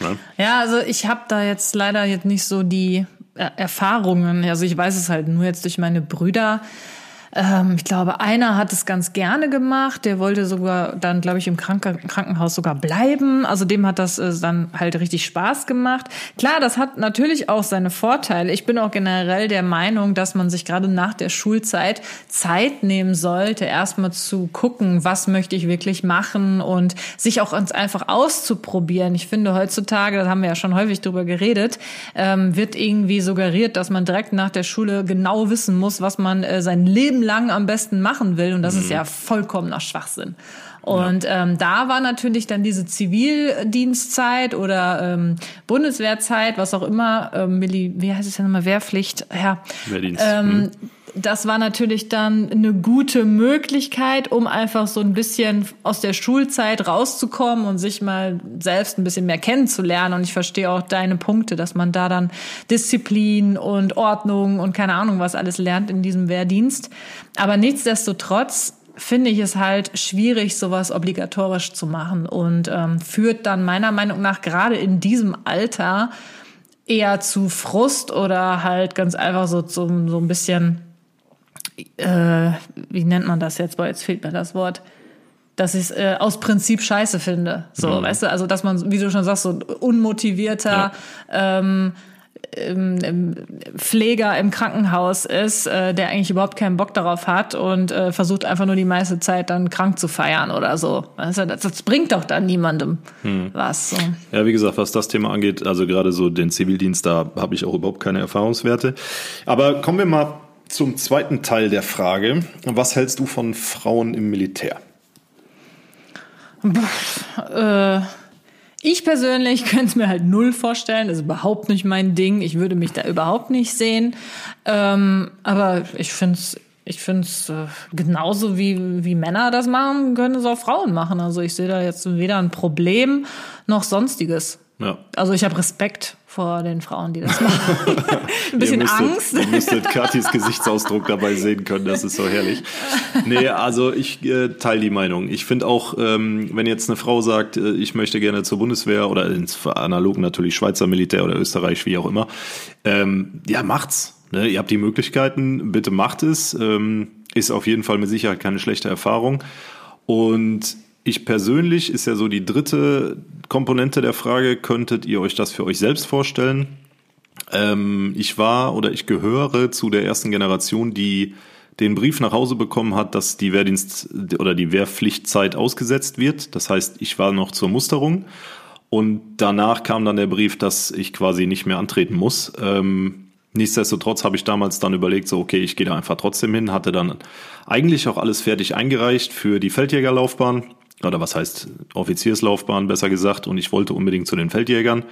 Ne? Ja, also ich habe da jetzt leider jetzt nicht so die Erfahrungen. Also ich weiß es halt nur jetzt durch meine Brüder. Ähm, ich glaube, einer hat es ganz gerne gemacht. Der wollte sogar dann, glaube ich, im Kranken Krankenhaus sogar bleiben. Also dem hat das äh, dann halt richtig Spaß gemacht. Klar, das hat natürlich auch seine Vorteile. Ich bin auch generell der Meinung, dass man sich gerade nach der Schulzeit Zeit nehmen sollte, erstmal zu gucken, was möchte ich wirklich machen und sich auch ganz einfach auszuprobieren. Ich finde heutzutage, da haben wir ja schon häufig drüber geredet, ähm, wird irgendwie suggeriert, dass man direkt nach der Schule genau wissen muss, was man äh, sein Leben lang am besten machen will. Und das ist ja vollkommener Schwachsinn. Und ähm, da war natürlich dann diese Zivildienstzeit oder ähm, Bundeswehrzeit, was auch immer, ähm, Milli, wie heißt es ja nochmal, Wehrpflicht, ja. Wehrdienst, Ähm, hm. Das war natürlich dann eine gute Möglichkeit, um einfach so ein bisschen aus der Schulzeit rauszukommen und sich mal selbst ein bisschen mehr kennenzulernen. Und ich verstehe auch deine Punkte, dass man da dann Disziplin und Ordnung und keine Ahnung was alles lernt in diesem Wehrdienst. Aber nichtsdestotrotz finde ich es halt schwierig, sowas obligatorisch zu machen und ähm, führt dann meiner Meinung nach gerade in diesem Alter eher zu Frust oder halt ganz einfach so zum so ein bisschen äh, wie nennt man das jetzt? Boah, jetzt fehlt mir das Wort. Dass ich es äh, aus Prinzip scheiße finde. So, Mhm. weißt du, also dass man, wie du schon sagst, so ein unmotivierter ähm, ähm, Pfleger im Krankenhaus ist, äh, der eigentlich überhaupt keinen Bock darauf hat und äh, versucht einfach nur die meiste Zeit dann krank zu feiern oder so. Das, das bringt doch dann niemandem Hm. was. So. Ja, wie gesagt, was das Thema angeht, also gerade so den Zivildienst, da habe ich auch überhaupt keine Erfahrungswerte. Aber kommen wir mal zum zweiten Teil der Frage. Was hältst du von Frauen im Militär? Äh, Ich persönlich könnte es mir halt null vorstellen. Das ist überhaupt nicht mein Ding. Ich würde mich da überhaupt nicht sehen. Ähm, aber ich finde es ich finde es äh, genauso wie, wie Männer das machen, können es auch Frauen machen. Also ich sehe da jetzt weder ein Problem noch sonstiges. Ja. Also ich habe Respekt vor den Frauen, die das machen. (laughs) ein bisschen ihr müsstet, Angst. Ihr müsstet Katis Gesichtsausdruck dabei sehen können, das ist so herrlich. Nee, also ich äh, teile die Meinung. Ich finde auch, ähm, wenn jetzt eine Frau sagt, äh, ich möchte gerne zur Bundeswehr oder ins analog natürlich Schweizer Militär oder Österreich, wie auch immer, ähm, ja, macht's. Ne? Ihr habt die Möglichkeiten, bitte macht es. Ähm, ist auf jeden Fall mit Sicherheit keine schlechte Erfahrung. Und ich persönlich ist ja so die dritte Komponente der Frage, könntet ihr euch das für euch selbst vorstellen? Ähm, ich war oder ich gehöre zu der ersten Generation, die den Brief nach Hause bekommen hat, dass die Wehrdienst oder die Wehrpflichtzeit ausgesetzt wird. Das heißt, ich war noch zur Musterung und danach kam dann der Brief, dass ich quasi nicht mehr antreten muss. Ähm, Nichtsdestotrotz habe ich damals dann überlegt, so okay, ich gehe da einfach trotzdem hin, hatte dann eigentlich auch alles fertig eingereicht für die Feldjägerlaufbahn oder was heißt Offizierslaufbahn besser gesagt und ich wollte unbedingt zu den Feldjägern.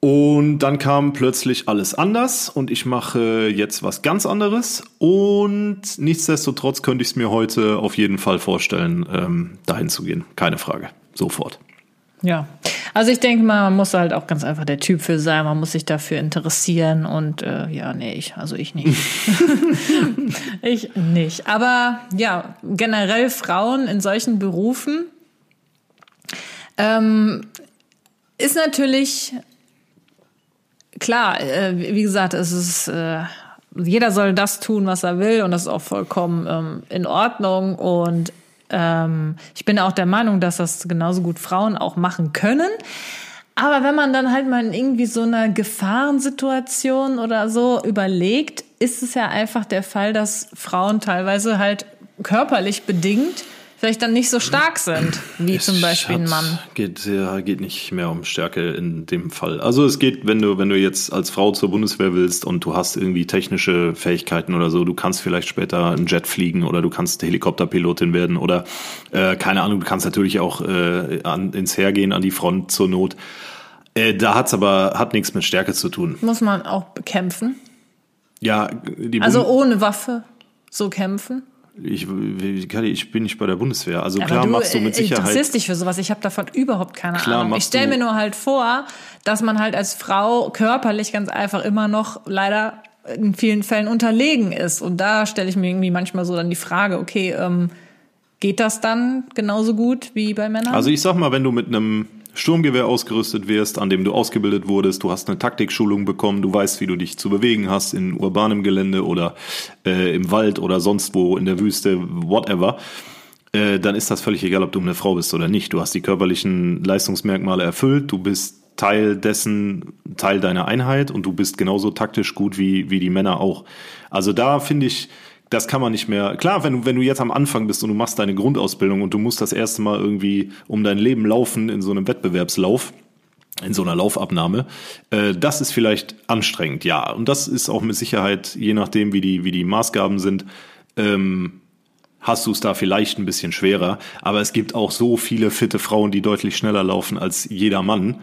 Und dann kam plötzlich alles anders und ich mache jetzt was ganz anderes und nichtsdestotrotz könnte ich es mir heute auf jeden Fall vorstellen, ähm, dahin zu gehen. Keine Frage. Sofort. Ja, also ich denke mal, man muss halt auch ganz einfach der Typ für sein, man muss sich dafür interessieren und äh, ja, nee, ich, also ich nicht. (laughs) ich nicht. Aber ja, generell Frauen in solchen Berufen ähm, ist natürlich klar, äh, wie gesagt, es ist äh, jeder soll das tun, was er will und das ist auch vollkommen ähm, in Ordnung und ähm, ich bin auch der Meinung, dass das genauso gut Frauen auch machen können. Aber wenn man dann halt mal in irgendwie so einer Gefahrensituation oder so überlegt, ist es ja einfach der Fall, dass Frauen teilweise halt körperlich bedingt vielleicht dann nicht so stark sind, wie es zum Beispiel ein Mann. Geht, ja, geht nicht mehr um Stärke in dem Fall. Also es geht, wenn du, wenn du jetzt als Frau zur Bundeswehr willst und du hast irgendwie technische Fähigkeiten oder so, du kannst vielleicht später einen Jet fliegen oder du kannst Helikopterpilotin werden oder äh, keine Ahnung, du kannst natürlich auch äh, an, ins Heer gehen, an die Front zur Not. Äh, da hat's aber hat nichts mit Stärke zu tun. Muss man auch bekämpfen? Ja, die also ohne Waffe so kämpfen? Ich, ich bin nicht bei der Bundeswehr. Also klar du, machst du mit Sicherheit. Du interessierst dich für sowas. Ich habe davon überhaupt keine klar Ahnung. Ich stelle mir nur halt vor, dass man halt als Frau körperlich ganz einfach immer noch leider in vielen Fällen unterlegen ist. Und da stelle ich mir irgendwie manchmal so dann die Frage, okay, ähm, geht das dann genauso gut wie bei Männern? Also ich sag mal, wenn du mit einem Sturmgewehr ausgerüstet wirst, an dem du ausgebildet wurdest, du hast eine Taktikschulung bekommen, du weißt, wie du dich zu bewegen hast in urbanem Gelände oder äh, im Wald oder sonst wo in der Wüste, whatever, äh, dann ist das völlig egal, ob du eine Frau bist oder nicht. Du hast die körperlichen Leistungsmerkmale erfüllt, du bist Teil dessen, Teil deiner Einheit und du bist genauso taktisch gut wie, wie die Männer auch. Also da finde ich, das kann man nicht mehr. Klar, wenn du, wenn du jetzt am Anfang bist und du machst deine Grundausbildung und du musst das erste Mal irgendwie um dein Leben laufen in so einem Wettbewerbslauf, in so einer Laufabnahme, äh, das ist vielleicht anstrengend, ja. Und das ist auch mit Sicherheit, je nachdem, wie die, wie die Maßgaben sind, ähm, hast du es da vielleicht ein bisschen schwerer. Aber es gibt auch so viele fitte Frauen, die deutlich schneller laufen als jeder Mann.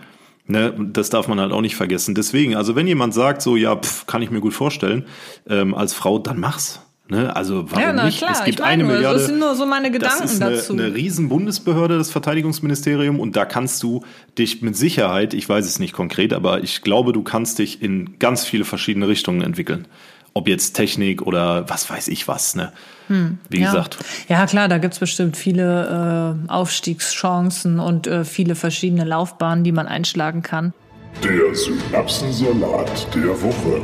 Ne, das darf man halt auch nicht vergessen. Deswegen, also wenn jemand sagt, so ja, pff, kann ich mir gut vorstellen, ähm, als Frau, dann mach's. Ne? Also warum ja, na, nicht? Klar, es gibt ich eine meine, Milliarde. Das sind nur so meine Gedanken das ist eine, dazu. eine riesen Bundesbehörde, das Verteidigungsministerium, und da kannst du dich mit Sicherheit, ich weiß es nicht konkret, aber ich glaube, du kannst dich in ganz viele verschiedene Richtungen entwickeln. Ob jetzt Technik oder was weiß ich was, ne? Hm, Wie ja. gesagt. Ja, klar, da gibt's bestimmt viele äh, Aufstiegschancen und äh, viele verschiedene Laufbahnen, die man einschlagen kann. Der Synapsensalat der Woche.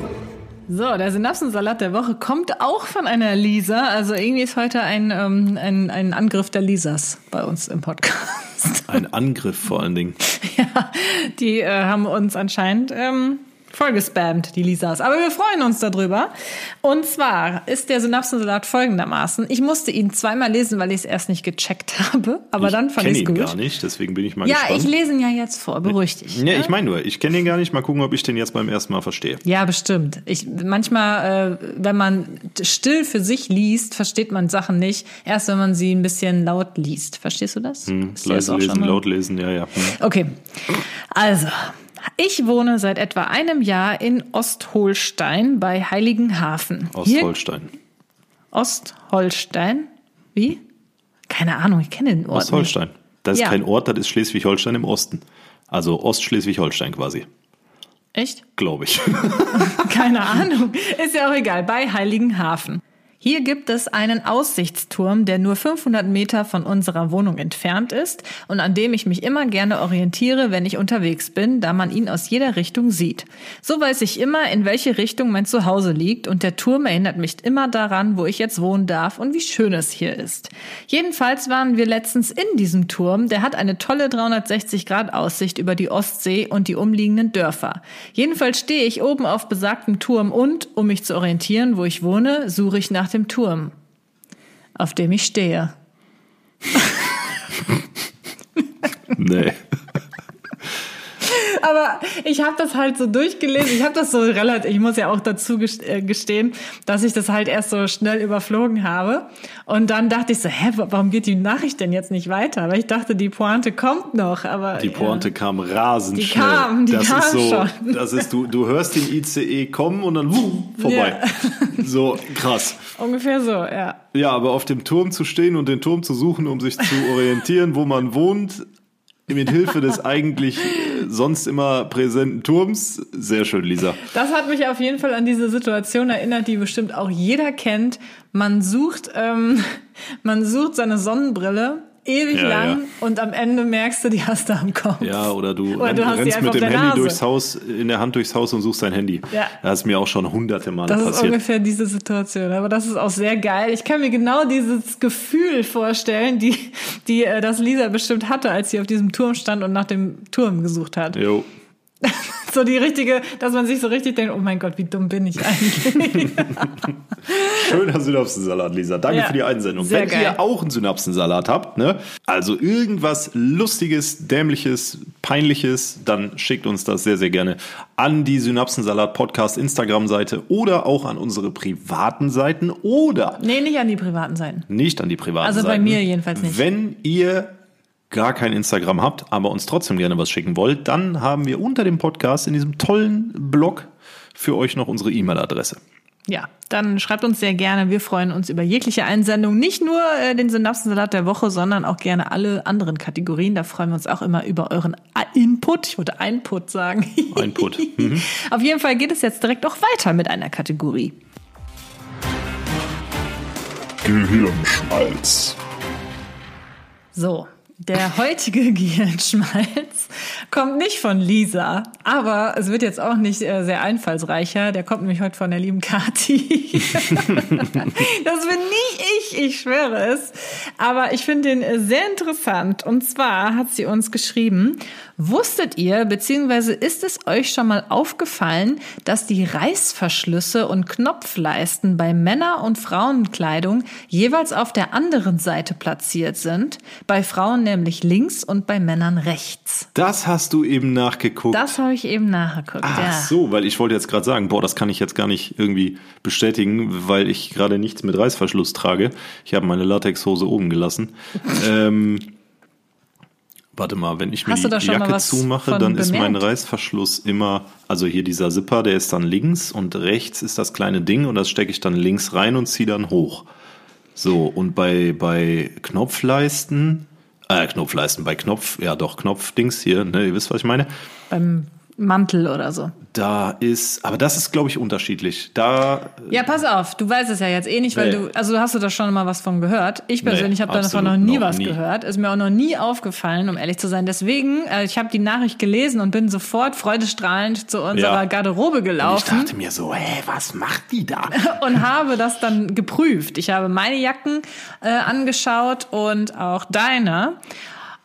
So, der Synapsensalat der Woche kommt auch von einer Lisa. Also irgendwie ist heute ein, ähm, ein, ein Angriff der Lisas bei uns im Podcast. Ein Angriff vor allen Dingen. (laughs) ja, die äh, haben uns anscheinend ähm, voll gespammt, die Lisas. Aber wir freuen uns darüber. Und zwar ist der Synapsensalat folgendermaßen. Ich musste ihn zweimal lesen, weil ich es erst nicht gecheckt habe. Aber ich dann fand ich es ihn gut. gar nicht, deswegen bin ich mal ja, gespannt. ich lese ihn ja jetzt vor. Beruhig dich. Ja, ich meine nur, ich kenne ihn gar nicht. Mal gucken, ob ich den jetzt beim ersten Mal verstehe. Ja, bestimmt. Ich, manchmal, äh, wenn man still für sich liest, versteht man Sachen nicht. Erst wenn man sie ein bisschen laut liest. Verstehst du das? Hm, Leise lesen, laut lesen, ja, ja. Hm. Okay, also. Ich wohne seit etwa einem Jahr in Ostholstein bei Heiligenhafen. Hier- Ostholstein. Ostholstein? Wie? Keine Ahnung, ich kenne den Ort Ostholstein. Das ist Ja. kein Ort, das ist Schleswig-Holstein im Osten. Also Ostschleswig-Holstein quasi. Echt? glaube ich. (laughs) Keine (laughs) Ahnung. Ist ja auch egal. Bei Heiligenhafen. Hier gibt es einen Aussichtsturm, der nur 500 Meter von unserer Wohnung entfernt ist und an dem ich mich immer gerne orientiere, wenn ich unterwegs bin, da man ihn aus jeder Richtung sieht. So weiß ich immer, in welche Richtung mein Zuhause liegt und der Turm erinnert mich immer daran, wo ich jetzt wohnen darf und wie schön es hier ist. Jedenfalls waren wir letztens in diesem Turm, der hat eine tolle 360-Grad-Aussicht über die Ostsee und die umliegenden Dörfer. Jedenfalls stehe ich oben auf besagtem Turm und, um mich zu orientieren, wo ich wohne, suche ich nach dem Turm, auf dem ich stehe. nee. Aber ich habe das halt so durchgelesen. Ich habe das so relativ, ich muss ja auch dazu äh, gestehen, dass ich das halt erst so schnell überflogen habe. Und dann dachte ich so, hä, wa- warum geht die Nachricht denn jetzt nicht weiter? Weil ich dachte, die Pointe kommt noch. Aber Die Pointe kam rasend Die schnell. kam, die das kam ist so, schon. Das ist, du, du hörst den ICE kommen und dann wuh, vorbei. (laughs) So krass. ja, ungefähr so, ja. Ja, aber auf dem Turm zu stehen und den Turm zu suchen, um sich zu orientieren, wo man wohnt, mit Hilfe des eigentlich sonst immer präsenten Turms. Sehr schön, Lisa. Das hat mich auf jeden Fall an diese Situation erinnert, die bestimmt auch jeder kennt. Man sucht, ähm, (laughs) man sucht seine Sonnenbrille ewig Ja, lang ja. und am Ende merkst du, die hast du am Kopf. Ja, oder du, Oder du rennst mit dem Handy Nase. durchs Haus, in der Hand durchs Haus und suchst dein Handy. Ja. Das ist mir auch schon hunderte Male Das ist passiert. ungefähr diese Situation, aber das ist auch sehr geil. Ich kann mir genau dieses Gefühl vorstellen, die, die äh, das Lisa bestimmt hatte, als sie auf diesem Turm stand und nach dem Turm gesucht hat. Jo. (laughs) So die richtige, dass man sich so richtig denkt, oh mein Gott, wie dumm bin ich eigentlich? (laughs) Schöner Synapsensalat, Lisa. Danke Ja, für die Einsendung. Wenn geil. ihr auch einen Synapsensalat habt, ne? also irgendwas Lustiges, Dämliches, Peinliches, dann schickt uns das sehr, sehr gerne an die Synapsensalat Podcast Instagram-Seite oder auch an unsere privaten Seiten oder nee, nicht an die privaten Seiten. nicht an die privaten Also bei Seiten. mir jedenfalls nicht. Wenn ihr gar kein Instagram habt, aber uns trotzdem gerne was schicken wollt, dann haben wir unter dem Podcast in diesem tollen Blog für euch noch unsere E-Mail-Adresse. Ja, dann schreibt uns sehr gerne. Wir freuen uns über jegliche Einsendung. Nicht nur äh, den Synapsensalat der Woche, sondern auch gerne alle anderen Kategorien. Da freuen wir uns auch immer über euren Input. Ich wollte Input sagen. (laughs) Input. Mhm. Auf jeden Fall geht es jetzt direkt auch weiter mit einer Kategorie. Gehirnschmalz. So, der heutige (laughs) Gehirnschmalz kommt nicht von Lisa, aber es wird jetzt auch nicht äh, sehr einfallsreicher. Der kommt nämlich heute von der lieben Kati. (laughs) das bin nicht ich, ich schwöre es. Aber ich finde den äh, sehr interessant. Und zwar hat sie uns geschrieben, wusstet ihr, beziehungsweise ist es euch schon mal aufgefallen, dass die Reißverschlüsse und Knopfleisten bei Männer- und Frauenkleidung jeweils auf der anderen Seite platziert sind? Bei Frauen nämlich links und bei Männern rechts. Das hast du eben nachgeguckt. Das habe ich eben nachgeguckt. Ach ja. so, weil ich wollte jetzt gerade sagen, boah, das kann ich jetzt gar nicht irgendwie bestätigen, weil ich gerade nichts mit Reißverschluss trage. Ich habe meine Latexhose oben gelassen. (laughs) ähm, warte mal, wenn ich mir die Jacke zumache, dann ist mein bemerkt? Reißverschluss immer, also hier dieser Zipper, der ist dann links und rechts ist das kleine Ding und das stecke ich dann links rein und ziehe dann hoch. So, und bei, bei Knopfleisten, äh, Knopfleisten, bei Knopf, ja doch, Knopfdings hier, ne, ihr wisst, was ich meine. Beim Mantel oder so. Da ist, aber das ist, glaube ich, unterschiedlich. Da, Ja, pass auf, du weißt es ja jetzt eh nicht, weil Nee. du, also hast du da schon mal was von gehört. Ich persönlich Nee, habe davon noch nie noch was nie. gehört. Ist mir auch noch nie aufgefallen, um ehrlich zu sein. Deswegen, äh, ich habe die Nachricht gelesen und bin sofort freudestrahlend zu unserer Ja. Garderobe ich gelaufen dachte mir so, hä, was macht die da? (laughs) und habe das dann geprüft. Ich habe meine Jacken äh, angeschaut und auch deine.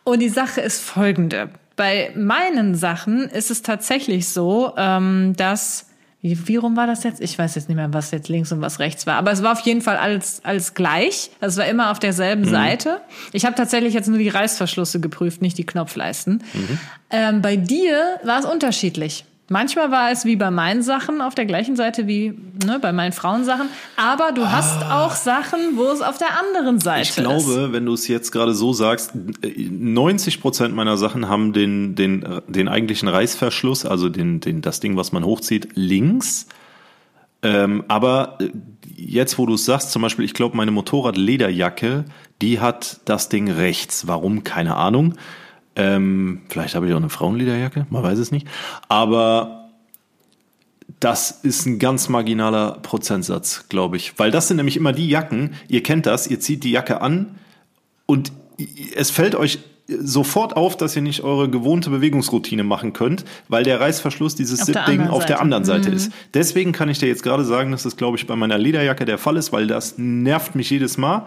Und die Sache ist folgende. Bei meinen Sachen ist es tatsächlich so, ähm, dass wie, wie rum war das jetzt? Ich weiß jetzt nicht mehr, was jetzt links und was rechts war. Aber es war auf jeden Fall alles, alles gleich. Es war immer auf derselben Mhm. Seite. Ich habe tatsächlich jetzt nur die Reißverschlüsse geprüft, nicht die Knopfleisten. Mhm. Ähm, bei dir war es unterschiedlich. Manchmal war es wie bei meinen Sachen auf der gleichen Seite wie ne, bei meinen Frauensachen. Aber du hast auch Sachen, wo es auf der anderen Seite Ah. Ich ist. glaube, wenn du es jetzt gerade so sagst, 90 Prozent meiner Sachen haben den, den, den eigentlichen Reißverschluss, also den, den, das Ding, was man hochzieht, links. Ähm, aber äh, jetzt, wo du es sagst, zum Beispiel, ich glaube, meine Motorradlederjacke, die hat das Ding rechts. Warum? Keine Ahnung. Ähm, vielleicht habe ich auch eine Frauenlederjacke, man weiß es nicht. Aber das ist ein ganz marginaler Prozentsatz, glaube ich. Weil das sind nämlich immer die Jacken, ihr kennt das, ihr zieht die Jacke an und es fällt euch sofort auf, dass ihr nicht eure gewohnte Bewegungsroutine machen könnt, weil der Reißverschluss dieses Zip-Ding auf der anderen Seite ist. Deswegen kann ich dir jetzt gerade sagen, dass das, glaube ich, bei meiner Lederjacke der Fall ist, weil das nervt mich jedes Mal.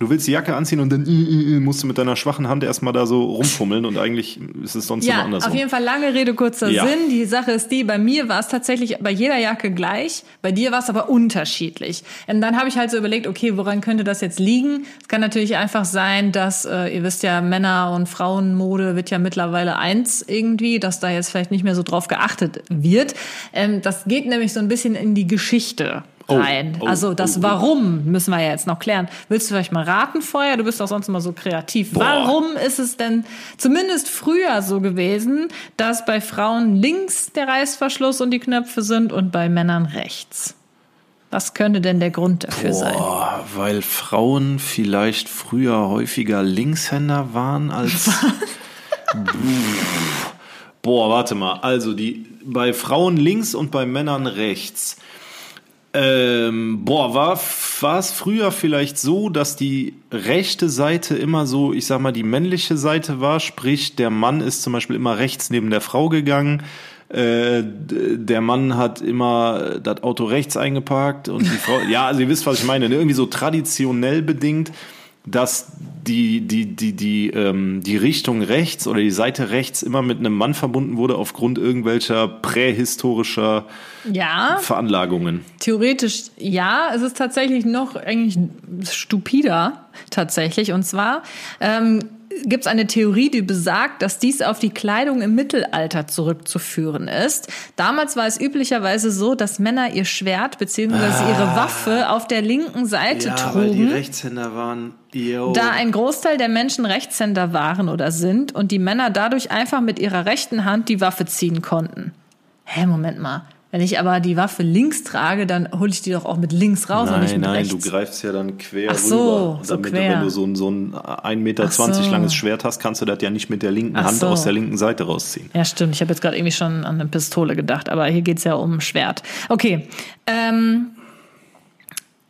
Du willst die Jacke anziehen und dann äh, äh, musst du mit deiner schwachen Hand erstmal da so rumfummeln und eigentlich ist es sonst immer Ja, andersrum. auf jeden Fall lange Rede, kurzer Ja. Sinn. Die Sache ist die, bei mir war es tatsächlich bei jeder Jacke gleich, bei dir war es aber unterschiedlich. Und dann habe ich halt so überlegt, okay, woran könnte das jetzt liegen? Es kann natürlich einfach sein, dass, äh, ihr wisst ja, Männer- und Frauenmode wird ja mittlerweile eins irgendwie, dass da jetzt vielleicht nicht mehr so drauf geachtet wird. Ähm, das geht nämlich so ein bisschen in die Geschichte rein. oh, also das oh, oh. Warum müssen wir ja jetzt noch klären. Willst du vielleicht mal raten vorher? Du bist doch sonst immer so kreativ. Boah. Warum ist es denn zumindest früher so gewesen, dass bei Frauen links der Reißverschluss und die Knöpfe sind und bei Männern rechts? Was könnte denn der Grund dafür sein? Boah, weil Frauen vielleicht früher häufiger Linkshänder waren als. (laughs) Boah, warte mal. Also die bei Frauen links und bei Männern rechts. Ähm, boah, war, war es früher vielleicht so, dass die rechte Seite immer so, ich sag mal, die männliche Seite war, sprich, der Mann ist zum Beispiel immer rechts neben der Frau gegangen, äh, der Mann hat immer das Auto rechts eingeparkt und die Frau, (laughs) ja, also ihr wisst, was ich meine, ne? irgendwie so traditionell bedingt, dass die, die, die, die, ähm, die Richtung rechts oder die Seite rechts immer mit einem Mann verbunden wurde aufgrund irgendwelcher prähistorischer Ja, Veranlagungen. theoretisch ja. Es ist tatsächlich noch eigentlich stupider tatsächlich. Und zwar ähm, gibt es eine Theorie, die besagt, dass dies auf die Kleidung im Mittelalter zurückzuführen ist. Damals war es üblicherweise so, dass Männer ihr Schwert bzw. ihre Waffe auf der linken Seite trugen. Rechtshänder waren. Yo. Da ein Großteil der Menschen Rechtshänder waren oder sind und die Männer dadurch einfach mit ihrer rechten Hand die Waffe ziehen konnten. Hä, Moment mal. Wenn ich aber die Waffe links trage, dann hole ich die doch auch mit links raus und nicht Nein, mit nein, rechts. du greifst ja dann quer Ach so, rüber. so Damit quer. Du, wenn du so ein, so ein 1,20 Meter so. langes Schwert hast, kannst du das ja nicht mit der linken Ach Hand so. aus der linken Seite rausziehen. Ja, stimmt. Ich habe jetzt gerade irgendwie schon an eine Pistole gedacht, aber hier geht's ja um ein Schwert. Okay. Ähm,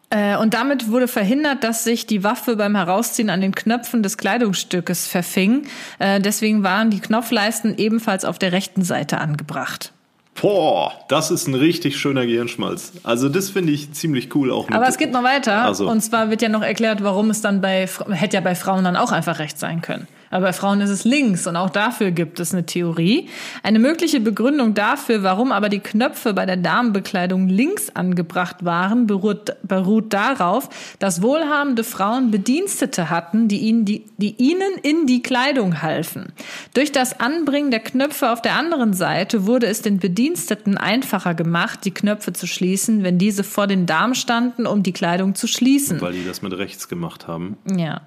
äh, und damit wurde verhindert, dass sich die Waffe beim Herausziehen an den Knöpfen des Kleidungsstückes verfing. Äh, deswegen waren die Knopfleisten ebenfalls auf der rechten Seite angebracht. Boah, das ist ein richtig schöner Gehirnschmalz. Also das finde ich ziemlich cool auch. Aber es geht noch weiter. Also. Und zwar wird ja noch erklärt, warum es dann bei, hätte ja bei Frauen dann auch einfach rechts sein können. Aber bei Frauen ist es links und auch dafür gibt es eine Theorie. Eine mögliche Begründung dafür, warum aber die Knöpfe bei der Damenbekleidung links angebracht waren, beruht, beruht darauf, dass wohlhabende Frauen Bedienstete hatten, die ihnen, die, die ihnen in die Kleidung halfen. Durch das Anbringen der Knöpfe auf der anderen Seite wurde es den Bediensteten einfacher gemacht, die Knöpfe zu schließen, wenn diese vor den Damen standen, um die Kleidung zu schließen. Weil die das mit rechts gemacht haben. Ja.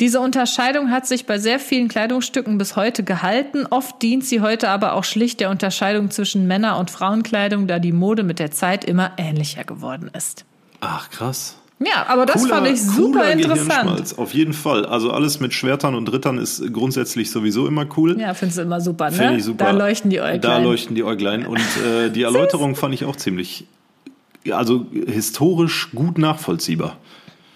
Diese Unterscheidung hat sich bei sehr vielen Kleidungsstücken bis heute gehalten. Oft dient sie heute aber auch schlicht der Unterscheidung zwischen Männer- und Frauenkleidung, da die Mode mit der Zeit immer ähnlicher geworden ist. Ach, krass. Ja, aber das Cooler- fand ich super interessant. Auf jeden Fall. Also alles mit Schwertern und Rittern ist grundsätzlich sowieso immer cool. Ja, findest du immer super, ne? Finde ich super. Da leuchten die Äuglein. Da leuchten die Äuglein. Und äh, die (laughs) Erläuterung fand ich auch ziemlich, also historisch gut nachvollziehbar.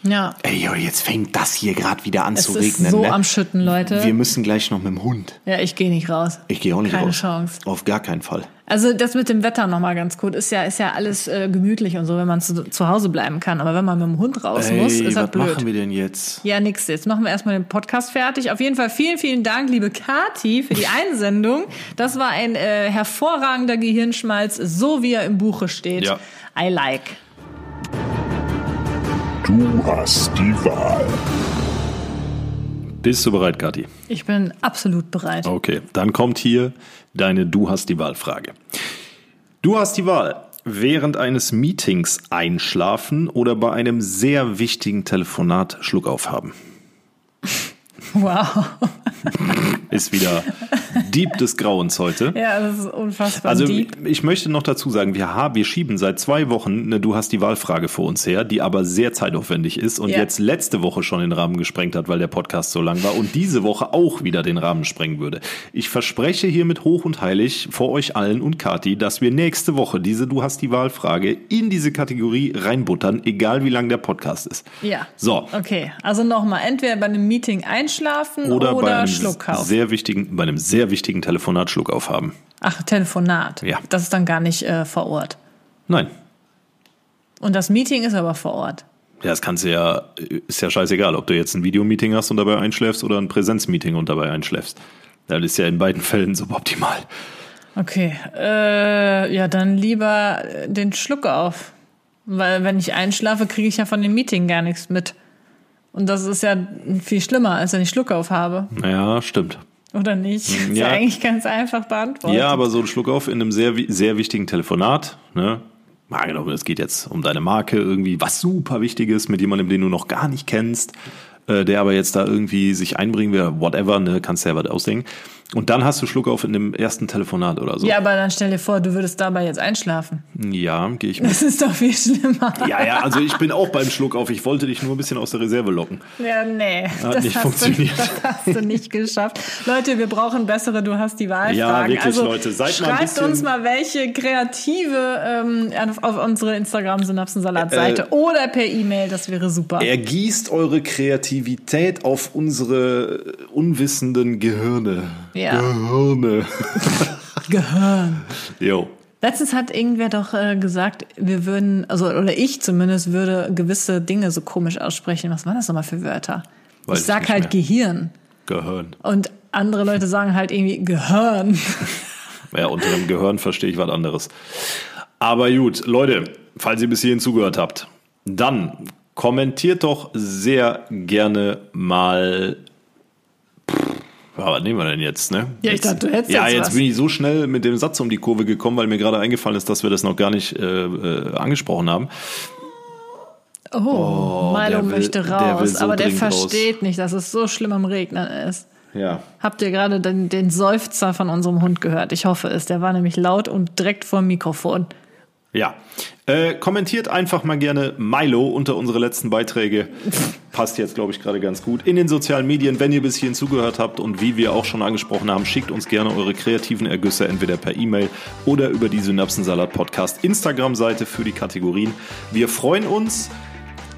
Ja. Ey, jo, jetzt fängt das hier gerade wieder an Es zu ist regnen. so ne? am Schütten, Leute. Wir müssen gleich noch mit dem Hund. ja, ich gehe nicht raus. Ich gehe auch nicht Keine raus. Chance. Auf gar keinen Fall. Also das mit dem Wetter nochmal ganz gut. Ist ja, ist ja alles äh, gemütlich und so, wenn man zu, zu Hause bleiben kann. Aber wenn man mit dem Hund raus muss, ist das was blöd. machen wir denn jetzt? Ja, nix. Jetzt machen wir erstmal den Podcast fertig. Auf jeden Fall vielen, vielen Dank, liebe Kati, für die Einsendung. Das war ein äh, hervorragender Gehirnschmalz, so wie er im Buche steht. Ja. I like. Du hast die Wahl. Bist du bereit, Kathi? Ich bin absolut bereit. Okay, dann kommt hier deine Du hast die Wahl-Frage. Du hast die Wahl. Während eines Meetings einschlafen oder bei einem sehr wichtigen Telefonat Schluck aufhaben. Wow. Ist wieder Dieb des Grauens heute. Ja, das ist unfassbar Also deep. ich möchte noch dazu sagen, wir haben, wir schieben seit zwei Wochen eine Du hast die Wahlfrage vor uns her, die aber sehr zeitaufwendig ist und Ja. jetzt letzte Woche schon den Rahmen gesprengt hat, weil der Podcast so lang war und diese Woche auch wieder den Rahmen sprengen würde. Ich verspreche hiermit hoch und heilig vor euch allen und Kati, dass wir nächste Woche diese Du hast die Wahlfrage in diese Kategorie reinbuttern, egal wie lang der Podcast ist. Ja. So. Okay, also nochmal, entweder bei einem Meeting einschlafen Oder, oder, bei einem sehr wichtigen, bei einem sehr wichtigen Telefonat Schluck aufhaben. Ach, Telefonat. Ja. Das ist dann gar nicht äh, vor Ort. Nein. Und das Meeting ist aber vor Ort. Ja, das kannst du ja, ist ja scheißegal, ob du jetzt ein Videomeeting hast und dabei einschläfst oder ein Präsenzmeeting und dabei einschläfst. Das ist ja in beiden Fällen suboptimal. Okay, äh, ja, dann lieber den Schluck auf. Weil wenn ich einschlafe, kriege ich ja von dem Meeting gar nichts mit. Und das ist ja viel schlimmer, als wenn ich Schluck auf habe. Ja, stimmt. Oder nicht? Ist ja. Ja. eigentlich ganz einfach beantwortet. Ja, aber so ein Schluck auf in einem sehr, sehr wichtigen Telefonat, ne? Mal angenommen, es geht jetzt um deine Marke, irgendwie was super Wichtiges mit jemandem, den du noch gar nicht kennst, äh, der aber jetzt da irgendwie sich einbringen will, whatever, ne, kannst selber ausdenken. Und dann hast du Schluck auf in dem ersten Telefonat oder so. Ja, aber dann stell dir vor, du würdest dabei jetzt einschlafen. Ja, gehe ich mit. Das ist doch viel schlimmer. Ja, ja, also ich bin auch beim Schluck auf. Ich wollte dich nur ein bisschen aus der Reserve locken. Ja, nee. Hat nicht hast funktioniert. Du, das hast du nicht geschafft. Leute, wir brauchen bessere Du hast die Wahlfragen. Ja, wirklich, also, Leute, seid mal ein schreibt bisschen- uns mal, welche kreative ähm, auf, auf unsere Instagram-Synapsensalat-Seite Äh, oder per E-Mail, das wäre super. Ergießt eure Kreativität auf unsere unwissenden Gehirne. Ja. Gehirne. (laughs) Gehirn. Jo. Letztens hat irgendwer doch äh, gesagt, wir würden, also oder ich zumindest würde gewisse Dinge so komisch aussprechen. Was waren das nochmal für Wörter? Weiß ich ich sag nicht halt mehr. Gehirn. Gehirn. Und andere Leute sagen halt irgendwie Gehirn. (laughs) Ja, unter dem Gehirn verstehe ich was anderes. Aber gut, Leute, falls ihr bis hierhin zugehört habt, dann kommentiert doch sehr gerne mal. Pff, ja, was nehmen wir denn jetzt, ne? Ja, ich jetzt, dachte, du hättest Ja, jetzt jetzt bin ich so schnell mit dem Satz um die Kurve gekommen, weil mir gerade eingefallen ist, dass wir das noch gar nicht äh, äh, angesprochen haben. Oh, Milo der will- möchte der raus, will so aber der dringend raus. versteht nicht, dass es so schlimm am Regnen ist. Ja. Habt ihr gerade den, den Seufzer von unserem Hund gehört? Ich hoffe es. Der war nämlich laut und direkt vor dem Mikrofon. Ja. Äh, kommentiert einfach mal gerne Milo unter unsere letzten Beiträge. (laughs) Passt jetzt, glaube ich, gerade ganz gut. In den sozialen Medien, wenn ihr bis hierhin zugehört habt und wie wir auch schon angesprochen haben, schickt uns gerne eure kreativen Ergüsse entweder per E-Mail oder über die Synapsensalat Podcast Instagram-Seite für die Kategorien. Wir freuen uns.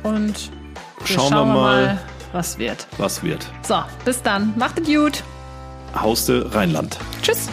Und wir Schauen wir mal. was wird. Was wird? So, bis dann. Macht es gut. Hauste Rheinland. Tschüss.